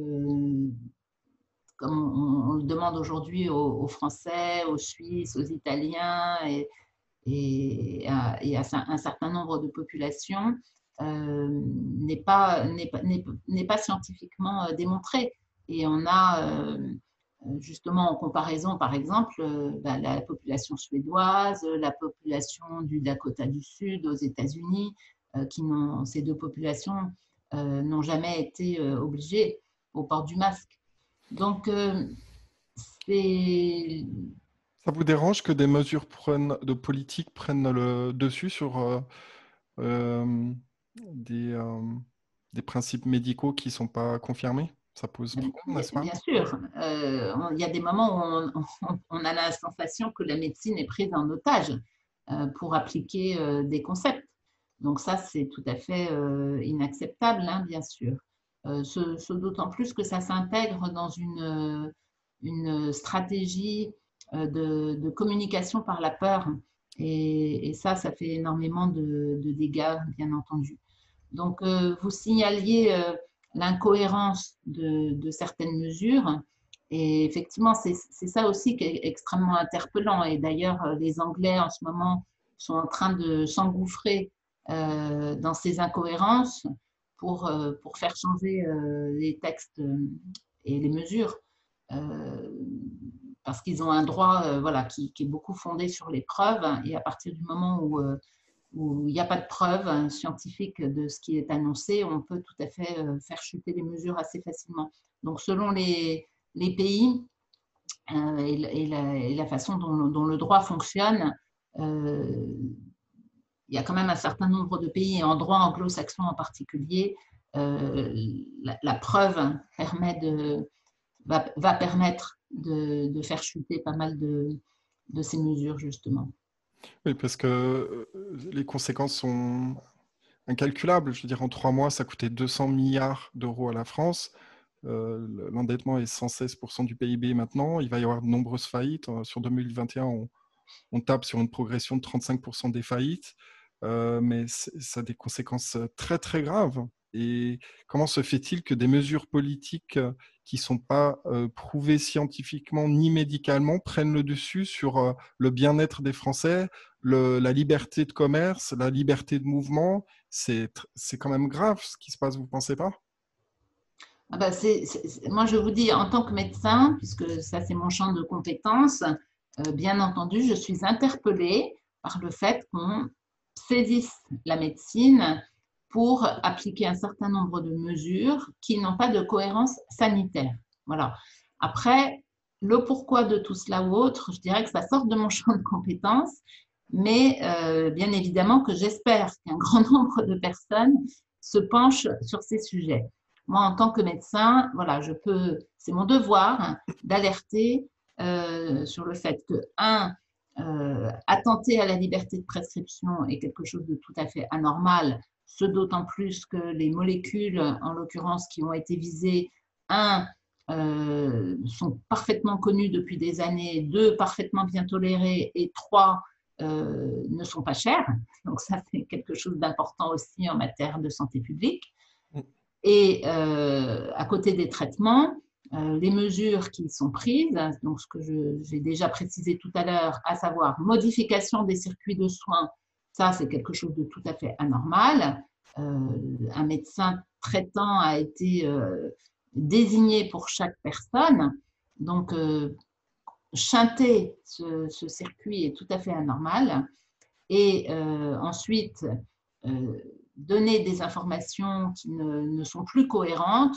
comme on, le demande aujourd'hui aux, Français, aux Suisses, aux Italiens et, à, un certain nombre de populations, n'est pas, scientifiquement démontré. Et on a euh, justement en comparaison, par exemple, euh, bah, la population suédoise, la population du Dakota du Sud aux États-Unis, euh, qui ces deux populations n'ont jamais été obligées au port du masque. Donc, c'est... Ça vous dérange que des mesures de politique prennent le dessus sur des, des principes médicaux qui ne sont pas confirmés? Ça pose problème, n'est-ce pas? Bien sûr. Euh, il y a des moments où on, a la sensation que la médecine est prise en otage euh, pour appliquer euh, des concepts. Donc ça, c'est tout à fait inacceptable, hein, bien sûr. Ce, d'autant plus que ça s'intègre dans une, une stratégie de, communication par la peur. Et, ça, ça fait énormément de, dégâts, bien entendu. Donc, vous signaliez l'incohérence de, certaines mesures. Et effectivement, c'est ça aussi qui est extrêmement interpellant. Et d'ailleurs, les Anglais en ce moment sont en train de s'engouffrer euh, dans ces incohérences pour, euh, pour faire changer euh, les textes et les mesures. parce qu'ils ont un droit voilà, qui, est beaucoup fondé sur les preuves. Et à partir du moment où où il n'y a pas de preuves hein, scientifiques de ce qui est annoncé, on peut tout à fait euh, faire chuter les mesures assez facilement. Donc, selon les, les pays euh, et, la, façon dont, le droit fonctionne, euh, il y a quand même un certain nombre de pays, et en droit anglo-saxon en particulier, la, preuve permet de, va, permettre de, faire chuter pas mal de, de ces mesures, justement. Oui, parce que euh, les conséquences sont incalculables. Je veux dire, en trois mois, ça coûtait 200 milliards d'euros à la France. Euh, l'endettement est 116% du PIB maintenant. Il va y avoir de nombreuses faillites. Euh, sur 2021, on, on tape sur une progression de 35% des faillites. Mais ça a des conséquences très, très graves. Et comment se fait-il que des mesures politiques qui ne sont pas prouvées scientifiquement ni médicalement prennent le dessus sur le bien-être des Français, la liberté de commerce, la liberté de mouvement? C'est quand même grave ce qui se passe, vous ne pensez pas? Ah bah, moi, je vous dis, en tant que médecin, puisque ça c'est mon champ de compétences, bien entendu, je suis interpellée par le fait qu'on saisisse la médecine pour appliquer un certain nombre de mesures qui n'ont pas de cohérence sanitaire. Voilà. Après, le pourquoi de tout cela ou autre, je dirais que ça sort de mon champ de compétences, mais euh, bien évidemment que j'espère qu'un grand nombre de personnes se penchent sur ces sujets. Moi, en tant que médecin, voilà, je peux, c'est mon devoir d'alerter euh, sur le fait que, un, euh, attenter à la liberté de prescription est quelque chose de tout à fait anormal ce d'autant plus que les molécules, en l'occurrence, qui ont été visées, un, euh, sont parfaitement connues depuis des années, deux, parfaitement bien tolérées, et trois, euh, ne sont pas chères. Donc ça, c'est quelque chose d'important aussi en matière de santé publique. Et euh, à côté des traitements, les mesures qui sont prises, donc ce que j'ai déjà précisé tout à l'heure, à savoir modification des circuits de soins ça, c'est quelque chose de tout à fait anormal. Euh, un médecin traitant a été euh, désigné pour chaque personne. Donc, euh, chanter ce, circuit est tout à fait anormal. Et ensuite, donner des informations qui ne, sont plus cohérentes,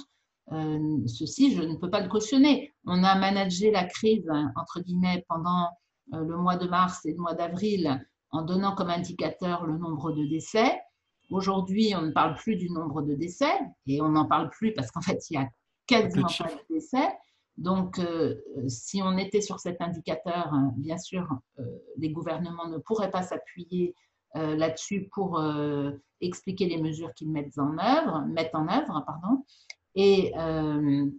ceci, je ne peux pas le cautionner. On a managé la crise, entre guillemets, pendant le mois de mars et le mois d'avril en donnant comme indicateur le nombre de décès. Aujourd'hui, on ne parle plus du nombre de décès et on n'en parle plus parce qu'en fait, il y a quasiment pas de décès. Donc, euh, si on était sur cet indicateur, hein, bien sûr, euh, les gouvernements ne pourraient pas s'appuyer euh, là-dessus pour expliquer les mesures qu'ils mettent en œuvre, mettent en œuvre, pardon. Et on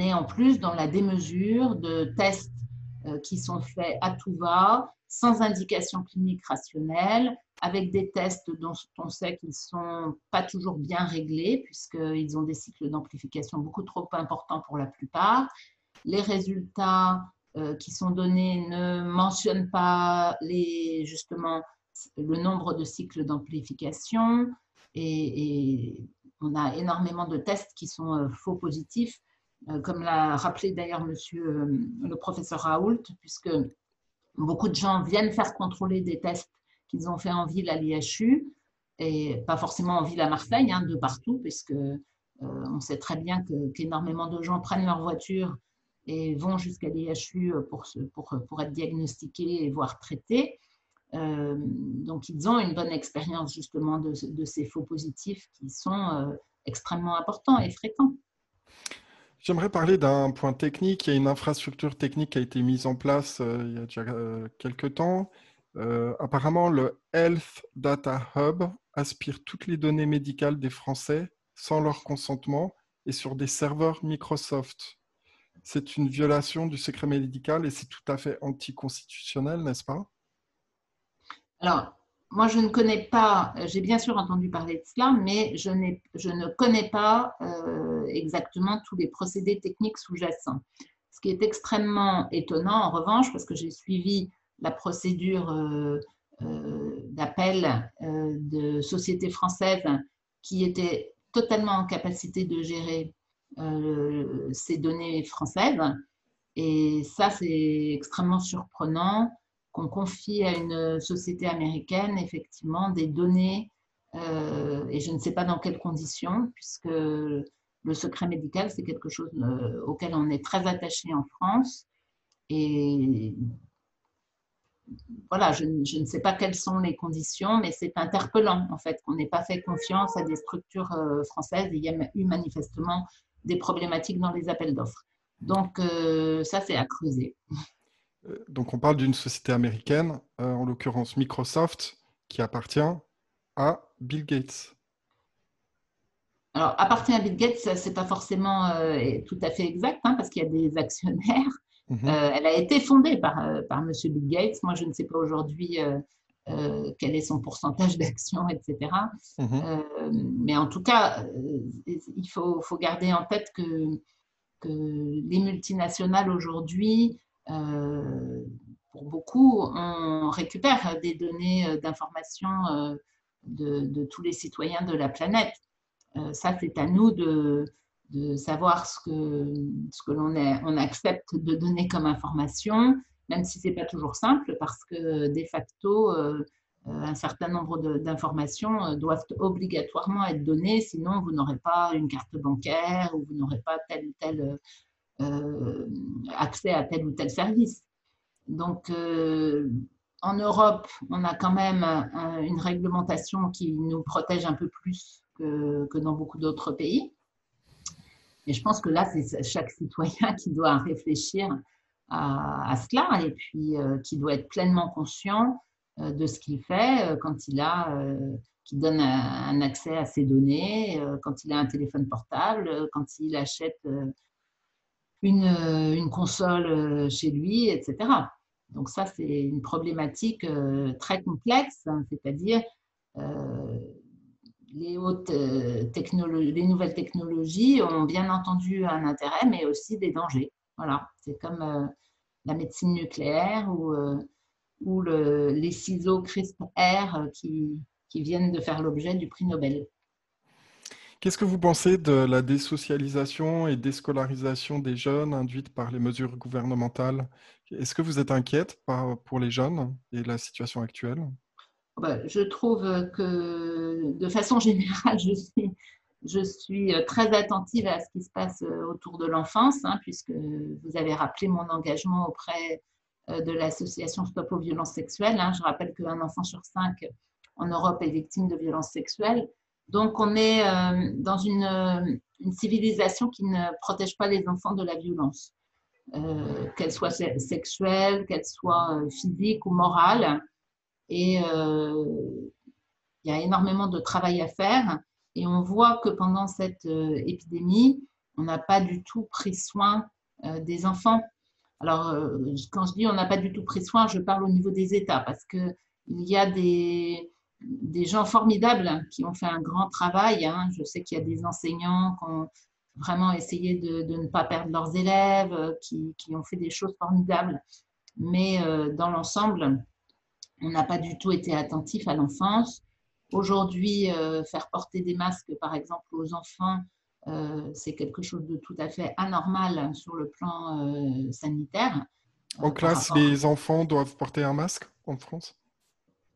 est en plus dans la démesure de tests qui sont faits à tout va, sans indication clinique rationnelle, avec des tests dont on sait qu'ils ne sont pas toujours bien réglés, puisqu'ils ont des cycles d'amplification beaucoup trop importants pour la plupart. Les résultats euh, qui sont donnés ne mentionnent pas justement le nombre de cycles d'amplification et, on a énormément de tests qui sont euh, faux positifs, euh, comme l'a rappelé d'ailleurs monsieur le professeur Raoult, puisque Beaucoup de gens viennent faire contrôler des tests qu'ils ont fait en ville à l'IHU et pas forcément en ville à Marseille, hein, de partout, puisque euh, on sait très bien qu'énormément de gens prennent leur voiture et vont jusqu'à l'IHU pour, être diagnostiqués et voire traités. Euh, donc, ils ont une bonne expérience justement de, ces faux positifs qui sont euh, extrêmement importants et fréquents. J'aimerais parler d'un point technique. Il y a une infrastructure technique qui a été mise en place euh, il y a déjà euh, quelques temps. Apparemment, le Health Data Hub aspire toutes les données médicales des Français sans leur consentement et sur des serveurs Microsoft. C'est une violation du secret médical et c'est tout à fait anticonstitutionnel, n'est-ce pas? Alors, moi, je ne connais pas, j'ai bien sûr entendu parler de cela, mais je, ne connais pas euh, exactement tous les procédés techniques sous-jacents. Ce qui est extrêmement étonnant, en revanche, parce que j'ai suivi la procédure euh, euh, d'appel de sociétés françaises qui étaient totalement en capacité de gérer ces données françaises. Et ça, c'est extrêmement surprenant qu'on confie à une société américaine effectivement des données, euh, et je ne sais pas dans quelles conditions, puisque le secret médical, c'est quelque chose euh, auquel on est très attaché en France. Et voilà, je, ne sais pas quelles sont les conditions, mais c'est interpellant en fait qu'on n'ait pas fait confiance à des structures euh, françaises. il y a eu manifestement des problématiques dans les appels d'offres. Donc ça, c'est à creuser. Euh, donc on parle d'une société américaine, euh, en l'occurrence Microsoft, qui appartient à Bill Gates. Alors, appartient à Bill Gates, ce n'est pas forcément euh, tout à fait exact, hein, parce qu'il y a des actionnaires. Mhm. elle a été fondée par, par M. Bill Gates. Moi, je ne sais pas aujourd'hui quel est son pourcentage d'actions, etc. Mhm. mais en tout cas, il faut, faut, garder en tête que, que les multinationales aujourd'hui pour beaucoup, on récupère des données euh, d'information euh, de, tous les citoyens de la planète. ça, c'est à nous de, savoir ce que, ce que l'on on accepte de donner comme information, même si ce n'est pas toujours simple, parce que de facto, un certain nombre d'informations doivent obligatoirement être données, sinon vous n'aurez pas une carte bancaire ou vous n'aurez pas tel ou tel euh, accès à tel ou tel service. Donc, euh, en Europe, on a quand même une réglementation qui nous protège un peu plus que, dans beaucoup d'autres pays. Et je pense que là, c'est chaque citoyen qui doit réfléchir à, à cela et puis euh, qui doit être pleinement conscient de ce qu'il fait quand il a, qui donne un, accès à ses données, quand il a un téléphone portable, quand il achète euh, une, console euh, chez lui, etc. Donc ça, c'est une problématique euh, très complexe, hein, c'est-à-dire les, les nouvelles technologies ont bien entendu un intérêt, mais aussi des dangers. Voilà, c'est comme la médecine nucléaire ou, ou le, les ciseaux CRISPR qui viennent de faire l'objet du prix Nobel. Qu'est-ce que vous pensez de la désocialisation et déscolarisation des jeunes induite par les mesures gouvernementales? Est-ce que vous êtes inquiète pour les jeunes et la situation actuelle? Bah, Je trouve que de façon générale, je suis, très attentive à ce qui se passe autour de l'enfance, hein, puisque vous avez rappelé mon engagement auprès de l'association Stop aux violences sexuelles. Hein. Je rappelle qu'un enfant sur cinq en Europe est victime de violences sexuelles. Donc, on est euh, dans une, civilisation qui ne protège pas les enfants de la violence, euh, qu'elle soit sexuelle, qu'elle soit euh, physique ou morale. Et il y a énormément de travail à faire. Et on voit que pendant cette épidémie, on n'a pas du tout pris soin des enfants. Alors, quand je dis on n'a pas du tout pris soin, je parle au niveau des États, parce qu'il y a des, des gens formidables qui ont fait un grand travail. Hein. Je sais qu'il y a des enseignants qui ont vraiment essayé de, ne pas perdre leurs élèves, euh, qui, ont fait des choses formidables. Mais euh, dans l'ensemble, on n'a pas du tout été attentif à l'enfance. Aujourd'hui, euh, faire porter des masques, par exemple, aux enfants, c'est quelque chose de tout à fait anormal sur le plan sanitaire. En classe, les enfants doivent porter un masque en France?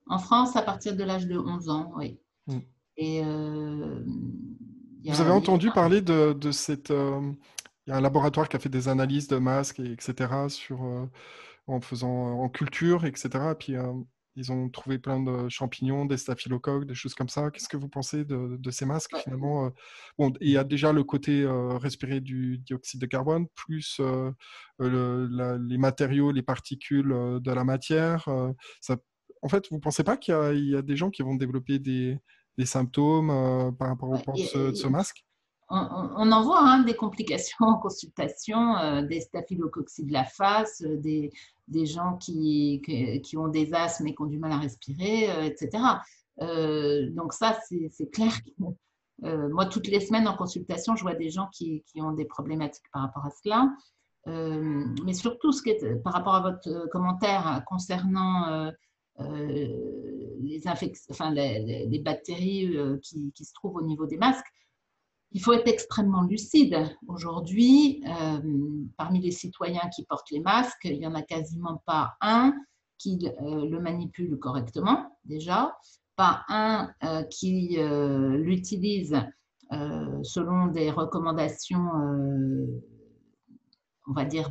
En France, à partir de l'âge de 11 ans, oui. Mm. Et, euh, Vous avez entendu parler de, cette... Euh, il y a un laboratoire qui a fait des analyses de masques, et, etc., sur, euh, en faisant en culture, etc. Et puis ils ont trouvé plein de champignons, des staphylocoques, des choses comme ça. Qu'est-ce que vous pensez de, ces masques finalement Bon, il y a déjà le côté respirer du dioxyde de carbone, plus les matériaux, les particules de la matière. ça en fait, vous ne pensez pas qu'il y, a des gens qui vont développer des, symptômes euh, par rapport au port de ce, masque? On, en voit hein, des complications en consultation, euh, des staphylococci de la face, euh, des, gens qui, qui, ont des asthmes et qui ont du mal à respirer, etc. donc ça, c'est clair. moi, toutes les semaines en consultation, je vois des gens qui, ont des problématiques par rapport à cela. mais surtout, ce qui est, par rapport à votre commentaire concernant les, enfin, les, bactéries euh, qui, qui, se trouvent au niveau des masques. Il faut être extrêmement lucide. Aujourd'hui, euh, parmi les citoyens qui portent les masques, il n'y en a quasiment pas un qui le manipule correctement, déjà, pas un qui l'utilise selon des recommandations, on va dire,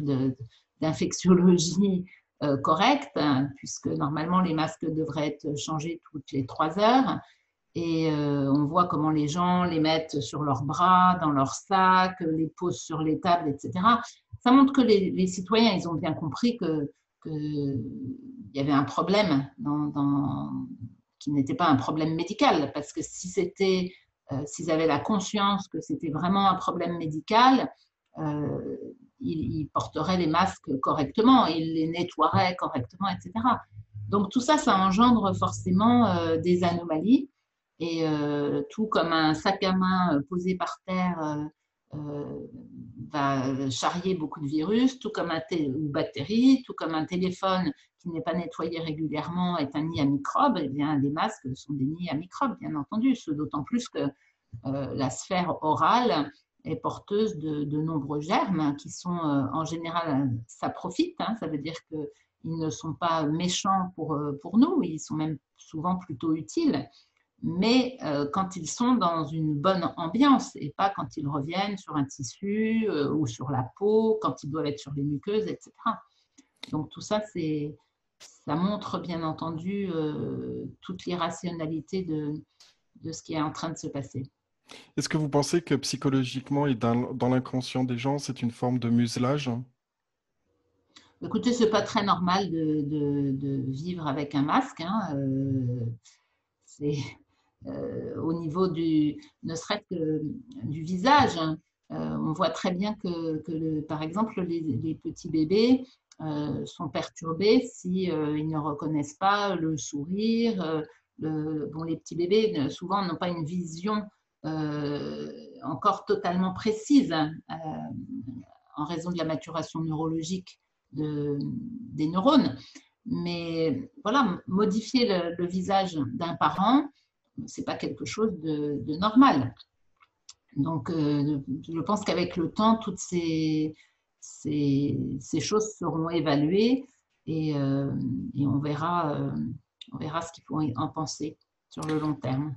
d'infectiologie euh, correct, hein, puisque normalement les masques devraient être changés toutes les trois heures. Et euh, on voit comment les gens les mettent sur leurs bras, dans leurs sacs, les posent sur les tables, etc. Ça montre que les, citoyens, ils ont bien compris que qu'il y avait un problème dans, qui n'était pas un problème médical, parce que si c'était, euh, s'ils avaient la conscience que c'était vraiment un problème médical, il, porterait les masques correctement, il les nettoierait correctement, etc. Donc tout ça, ça engendre forcément euh, des anomalies. Et euh, tout comme un sac à main posé par terre va charrier beaucoup de virus, tout comme un ou bactéries, tout comme un téléphone qui n'est pas nettoyé régulièrement est un nid à microbes, eh bien les masques sont des nids à microbes, bien entendu, d'autant plus que la sphère orale est porteuse de, nombreux germes qui sont euh, en général, ça profite, hein. ça veut dire qu'ils ne sont pas méchants pour, euh, pour nous, ils sont même souvent plutôt utiles, mais euh, quand ils sont dans une bonne ambiance et pas quand ils reviennent sur un tissu ou sur la peau, quand ils doivent être sur les muqueuses, etc. Donc tout ça, ça montre bien entendu toute l'irrationalité de, de ce qui est en train de se passer. Est-ce que vous pensez que psychologiquement et dans, l'inconscient des gens, c'est une forme de muselage? Écoutez, c'est pas très normal de, vivre avec un masque. Hein. Euh, c'est euh, au niveau du, ne serait-ce que du visage. Hein. Euh, on voit très bien que, par exemple, les, petits bébés sont perturbés si ils ne reconnaissent pas le sourire. bon, les petits bébés souvent n'ont pas une vision encore totalement précise euh, en raison de la maturation neurologique de, des neurones. Mais voilà, modifier le, visage d'un parent, c'est pas quelque chose de, normal. Donc, je pense qu'avec le temps, toutes ces, choses seront évaluées et, et on, verra, on verra ce qu'il faut en penser sur le long terme.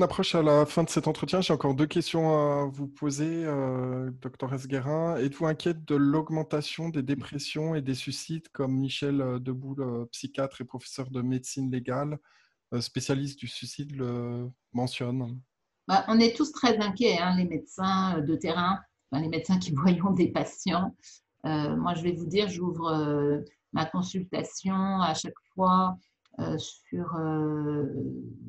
On approche à la fin de cet entretien. J'ai encore deux questions à vous poser, euh, Dr Esguerin. Êtes-vous inquiète de l'augmentation des dépressions et des suicides, comme Michel euh, Deboul, euh, psychiatre et professeur de médecine légale, euh, spécialiste du suicide, le mentionne? Bah, On est tous très inquiets, hein, les médecins de terrain, les médecins qui voyons des patients. moi, je vais vous dire, j'ouvre ma consultation à chaque fois sur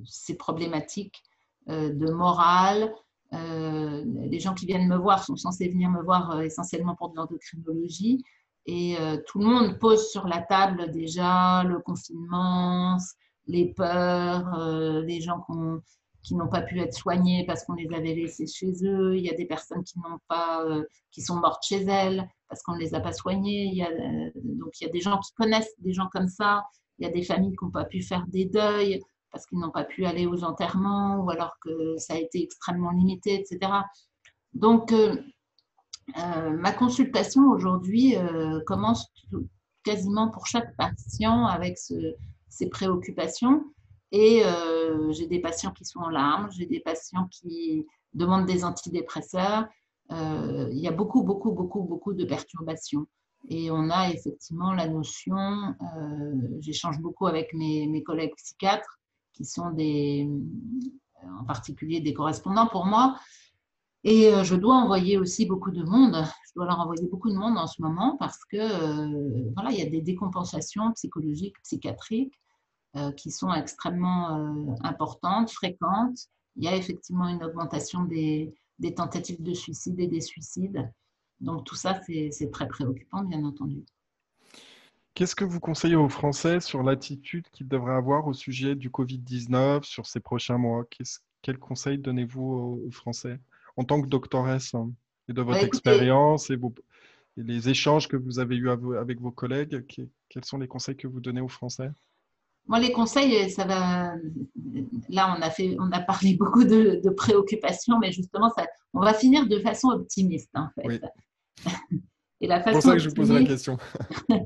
ces problématiques euh, de morale. Euh, les gens qui viennent me voir sont censés venir me voir euh, essentiellement pour de l'endocrinologie. Et tout le monde pose sur la table déjà le confinement, les peurs, les gens qui n'ont pas pu être soignés parce qu'on les avait laissés chez eux. Il y a des personnes qui n'ont pas, qui sont mortes chez elles parce qu'on ne les a pas soignées. Donc il y a des gens qui connaissent des gens comme ça. Il y a des familles qui n'ont pas pu faire des deuils parce qu'ils n'ont pas pu aller aux enterrements ou alors que ça a été extrêmement limité, etc. Donc, euh, euh, ma consultation aujourd'hui euh, commence quasiment pour chaque patient avec ses préoccupations. Et j'ai des patients qui sont en larmes, j'ai des patients qui demandent des antidépresseurs. il y a beaucoup, beaucoup, beaucoup, beaucoup de perturbations. Et on a effectivement la notion, j'échange beaucoup avec mes, mes collègues psychiatres, qui sont des, en particulier des correspondants pour moi. Et euh, je dois envoyer aussi beaucoup de monde. Je dois leur envoyer beaucoup de monde en ce moment parce que euh, voilà, il y a des décompensations psychologiques, psychiatriques euh, qui sont extrêmement importantes, fréquentes. Il y a effectivement une augmentation des tentatives de suicide et des suicides. Donc tout ça, c'est très préoccupant, bien entendu. Qu'est-ce que vous conseillez aux Français sur l'attitude qu'ils devraient avoir au sujet du Covid-19 sur ces prochains mois? Quels conseils donnez-vous aux Français en tant que doctoresse hein, et de votre bah, expérience et, les échanges que vous avez eus avec vos collègues Quels sont les conseils que vous donnez aux Français? Moi, les conseils, ça va. Là, on a fait, on a parlé beaucoup de, préoccupations, mais justement, ça, on va finir de façon optimiste, en fait. Et la façon. C'est pour ça que je vous pose la question.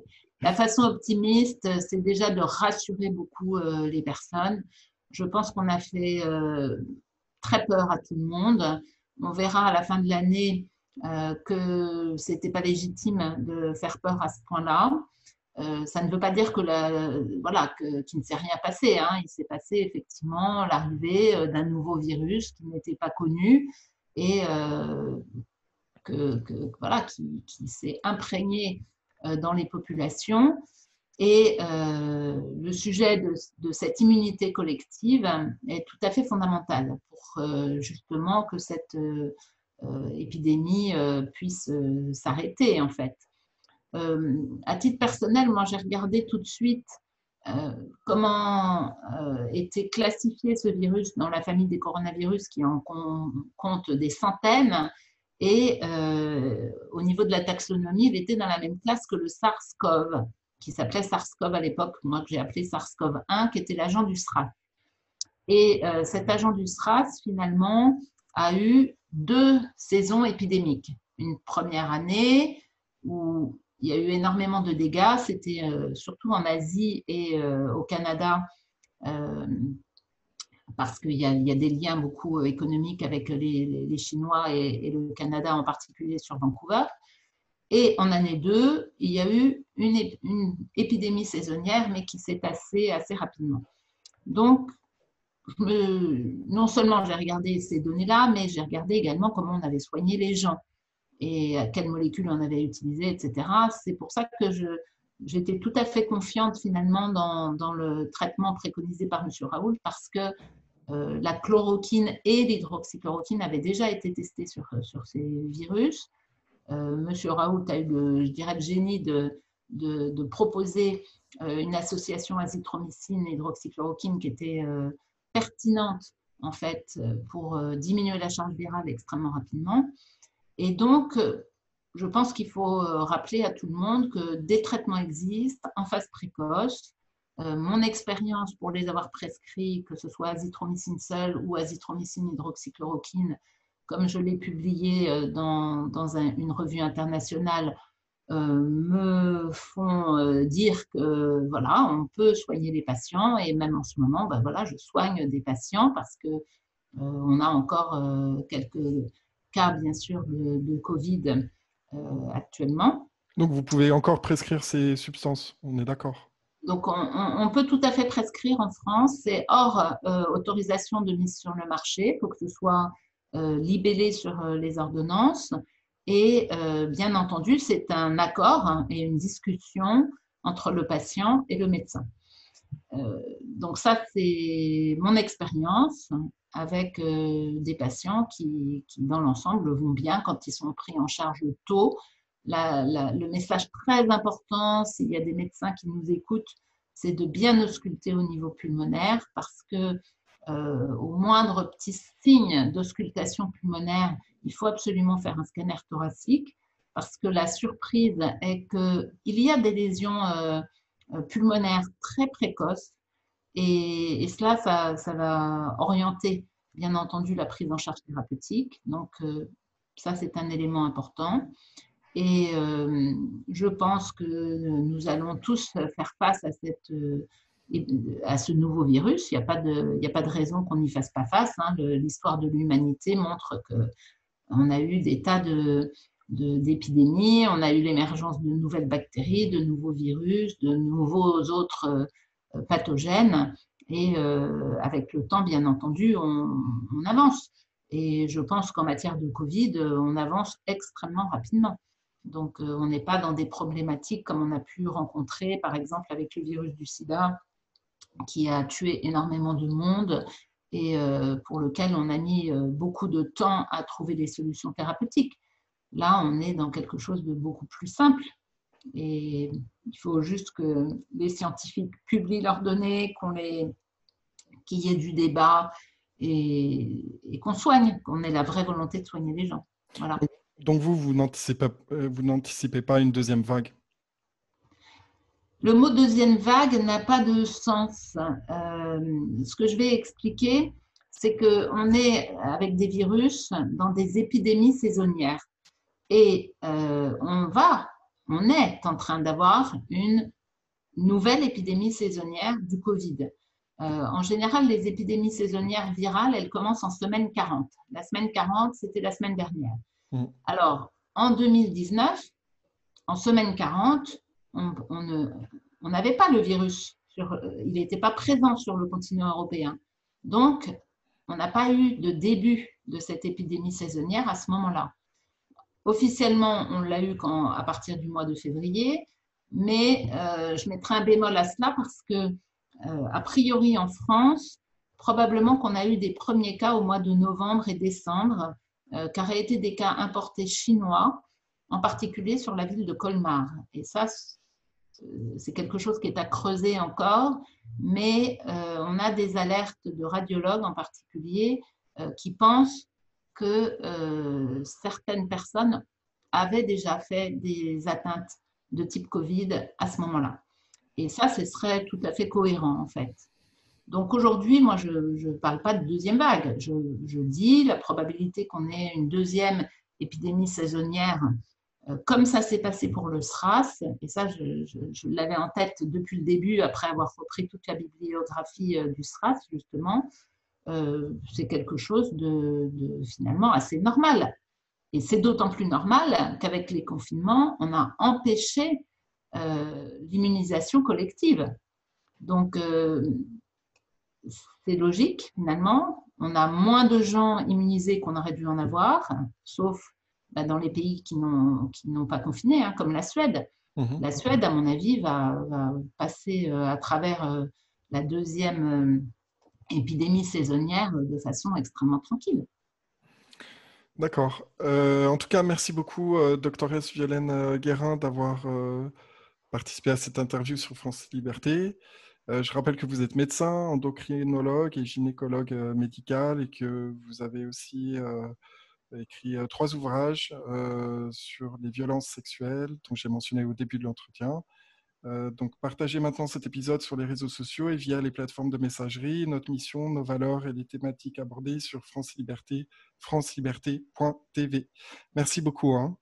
La façon optimiste, c'est déjà de rassurer beaucoup euh, les personnes. Je pense qu'on a fait euh, très peur à tout le monde. On verra à la fin de l'année euh, que ce n'était pas légitime de faire peur à ce point-là. ça ne veut pas dire que voilà qu'il ne s'est rien passé. Hein. Il s'est passé effectivement l'arrivée d'un nouveau virus qui n'était pas connu et que, voilà qui, s'est imprégné euh, dans les populations. Et euh, le sujet de, cette immunité collective est tout à fait fondamental pour euh, justement que cette épidémie puisse s'arrêter en fait. à titre personnel, moi j'ai regardé tout de suite comment était classifié ce virus dans la famille des coronavirus qui en compte des centaines et euh, au niveau de la taxonomie, il était dans la même classe que le SARS-CoV, qui s'appelait SARS-CoV à l'époque, moi que j'ai appelé SARS-CoV-1, qui était l'agent du SRAS. Et euh, cet agent du SRAS, finalement, a eu deux saisons épidémiques. Une première année où il y a eu énormément de dégâts, c'était euh, surtout en Asie et au Canada parce qu'il y, a des liens beaucoup euh, économiques avec les, Chinois et, le Canada en particulier sur Vancouver. Et en année 2, il y a eu une, épidémie saisonnière, mais qui s'est passée assez rapidement. Donc, non seulement j'ai regardé ces données-là, mais j'ai regardé également comment on avait soigné les gens et à quelles molécules on avait utilisé, etc. C'est pour ça que j'étais tout à fait confiante finalement dans, le traitement préconisé par M. Raoul parce que euh, la chloroquine et l'hydroxychloroquine avaient déjà été testés sur, euh, sur ces virus. Euh, Monsieur Raoult a eu, le, je dirais, le génie de, de, proposer une association azithromycine et hydroxychloroquine qui était pertinente en fait pour diminuer la charge virale extrêmement rapidement. Et donc, je pense qu'il faut rappeler à tout le monde que des traitements existent en phase précoce euh, mon expérience pour les avoir prescrits, que ce soit azithromycine seule ou azithromycine hydroxychloroquine, comme je l'ai publié dans, dans une revue internationale, me font dire que voilà, on peut soigner les patients et même en ce moment, ben voilà, je soigne des patients parce que on a encore quelques cas bien sûr de Covid actuellement. Donc vous pouvez encore prescrire ces substances, on est d'accord? Donc, on, peut tout à fait prescrire en France. C'est hors euh, autorisation de mise sur le marché. Il faut que ce soit euh, libellé sur euh, les ordonnances. Et bien entendu, c'est un accord et une discussion entre le patient et le médecin. donc ça, c'est mon expérience avec des patients qui, qui dans l'ensemble, vont bien quand ils sont pris en charge tôt le message très important, s'il y a des médecins qui nous écoutent, c'est de bien ausculter au niveau pulmonaire parce que euh, au moindre petit signe d'auscultation pulmonaire, il faut absolument faire un scanner thoracique parce que la surprise est qu'il y a des lésions euh, euh, pulmonaires très précoces et, cela, ça, va orienter bien entendu la prise en charge thérapeutique. Donc, ça, c'est un élément important. Et euh, je pense que nous allons tous faire face à, cette, euh, à ce nouveau virus. Il n'y a, pas de, a pas de raison qu'on n'y fasse pas face. Hein. L'histoire de l'humanité montre qu'on a eu des tas de, d'épidémies, on a eu l'émergence de nouvelles bactéries, de nouveaux virus, de nouveaux autres euh, pathogènes. Et avec le temps, bien entendu, on, on avance. Et je pense qu'en matière de Covid, on avance extrêmement rapidement. Donc, euh, on n'est pas dans des problématiques comme on a pu rencontrer, par exemple, avec le virus du sida, qui a tué énormément de monde et euh, pour lequel on a mis euh, beaucoup de temps à trouver des solutions thérapeutiques. Là, on est dans quelque chose de beaucoup plus simple. Et il faut juste que les scientifiques publient leurs données, qu'il y ait du débat et, et qu'on soigne, qu'on ait la vraie volonté de soigner les gens. Voilà. Donc vous, vous n'anticipez, euh, vous n'anticipez pas une deuxième vague? Le mot deuxième vague n'a pas de sens. Euh, ce que je vais expliquer, c'est qu'on est avec des virus dans des épidémies saisonnières. Et euh, on va, on est en train d'avoir une nouvelle épidémie saisonnière du Covid. en général, les épidémies saisonnières virales, elles commencent en semaine 40. La semaine 40, c'était la semaine dernière. Mm. Alors, en 2019, en semaine 40, on n'avait pas le virus. Sur, il n'était pas présent sur le continent européen. Donc, on n'a pas eu de début de cette épidémie saisonnière à ce moment-là. Officiellement, on l'a eu quand, à partir du mois de février, mais euh, je mettrai un bémol à cela parce que, euh, a priori en France, probablement qu'on a eu des premiers cas au mois de novembre et décembre euh, a été des cas importés chinois, en particulier sur la ville de Colmar. Et ça, c'est quelque chose qui est à creuser encore, mais euh, on a des alertes de radiologues en particulier euh, qui pensent que certaines personnes avaient déjà fait des atteintes de type Covid à ce moment-là. Et ça, ce serait tout à fait cohérent en fait. Donc aujourd'hui, moi, je ne parle pas de deuxième vague. Je, dis la probabilité qu'on ait une deuxième épidémie saisonnière, euh, comme ça s'est passé pour le SRAS, et ça, je, l'avais en tête depuis le début, après avoir repris toute la bibliographie euh, du SRAS, justement, euh, c'est quelque chose de, finalement assez normal. Et c'est d'autant plus normal qu'avec les confinements, on a empêché l'immunisation collective. Donc, c'est logique finalement. On a moins de gens immunisés qu'on aurait dû en avoir, sauf bah, dans les pays qui n'ont pas confiné, hein, comme la Suède. Mhm. La Suède, à mon avis, va, passer euh, à travers euh, la deuxième euh, épidémie saisonnière de façon extrêmement tranquille. D'accord. en tout cas, merci beaucoup, doctoresse Violaine Guérin, d'avoir participé à cette interview sur France Liberté. Euh, je rappelle que vous êtes médecin, endocrinologue et gynécologue euh, médical et que vous avez aussi euh, écrit trois ouvrages sur les violences sexuelles, dont j'ai mentionné au début de l'entretien. Donc, partagez maintenant cet épisode sur les réseaux sociaux et via les plateformes de messagerie. Notre mission, nos valeurs et les thématiques abordées sur France Liberté, franceliberté.tv. Merci beaucoup. Hein.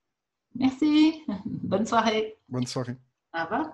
Merci. Bonne soirée. Bonne soirée. Au revoir.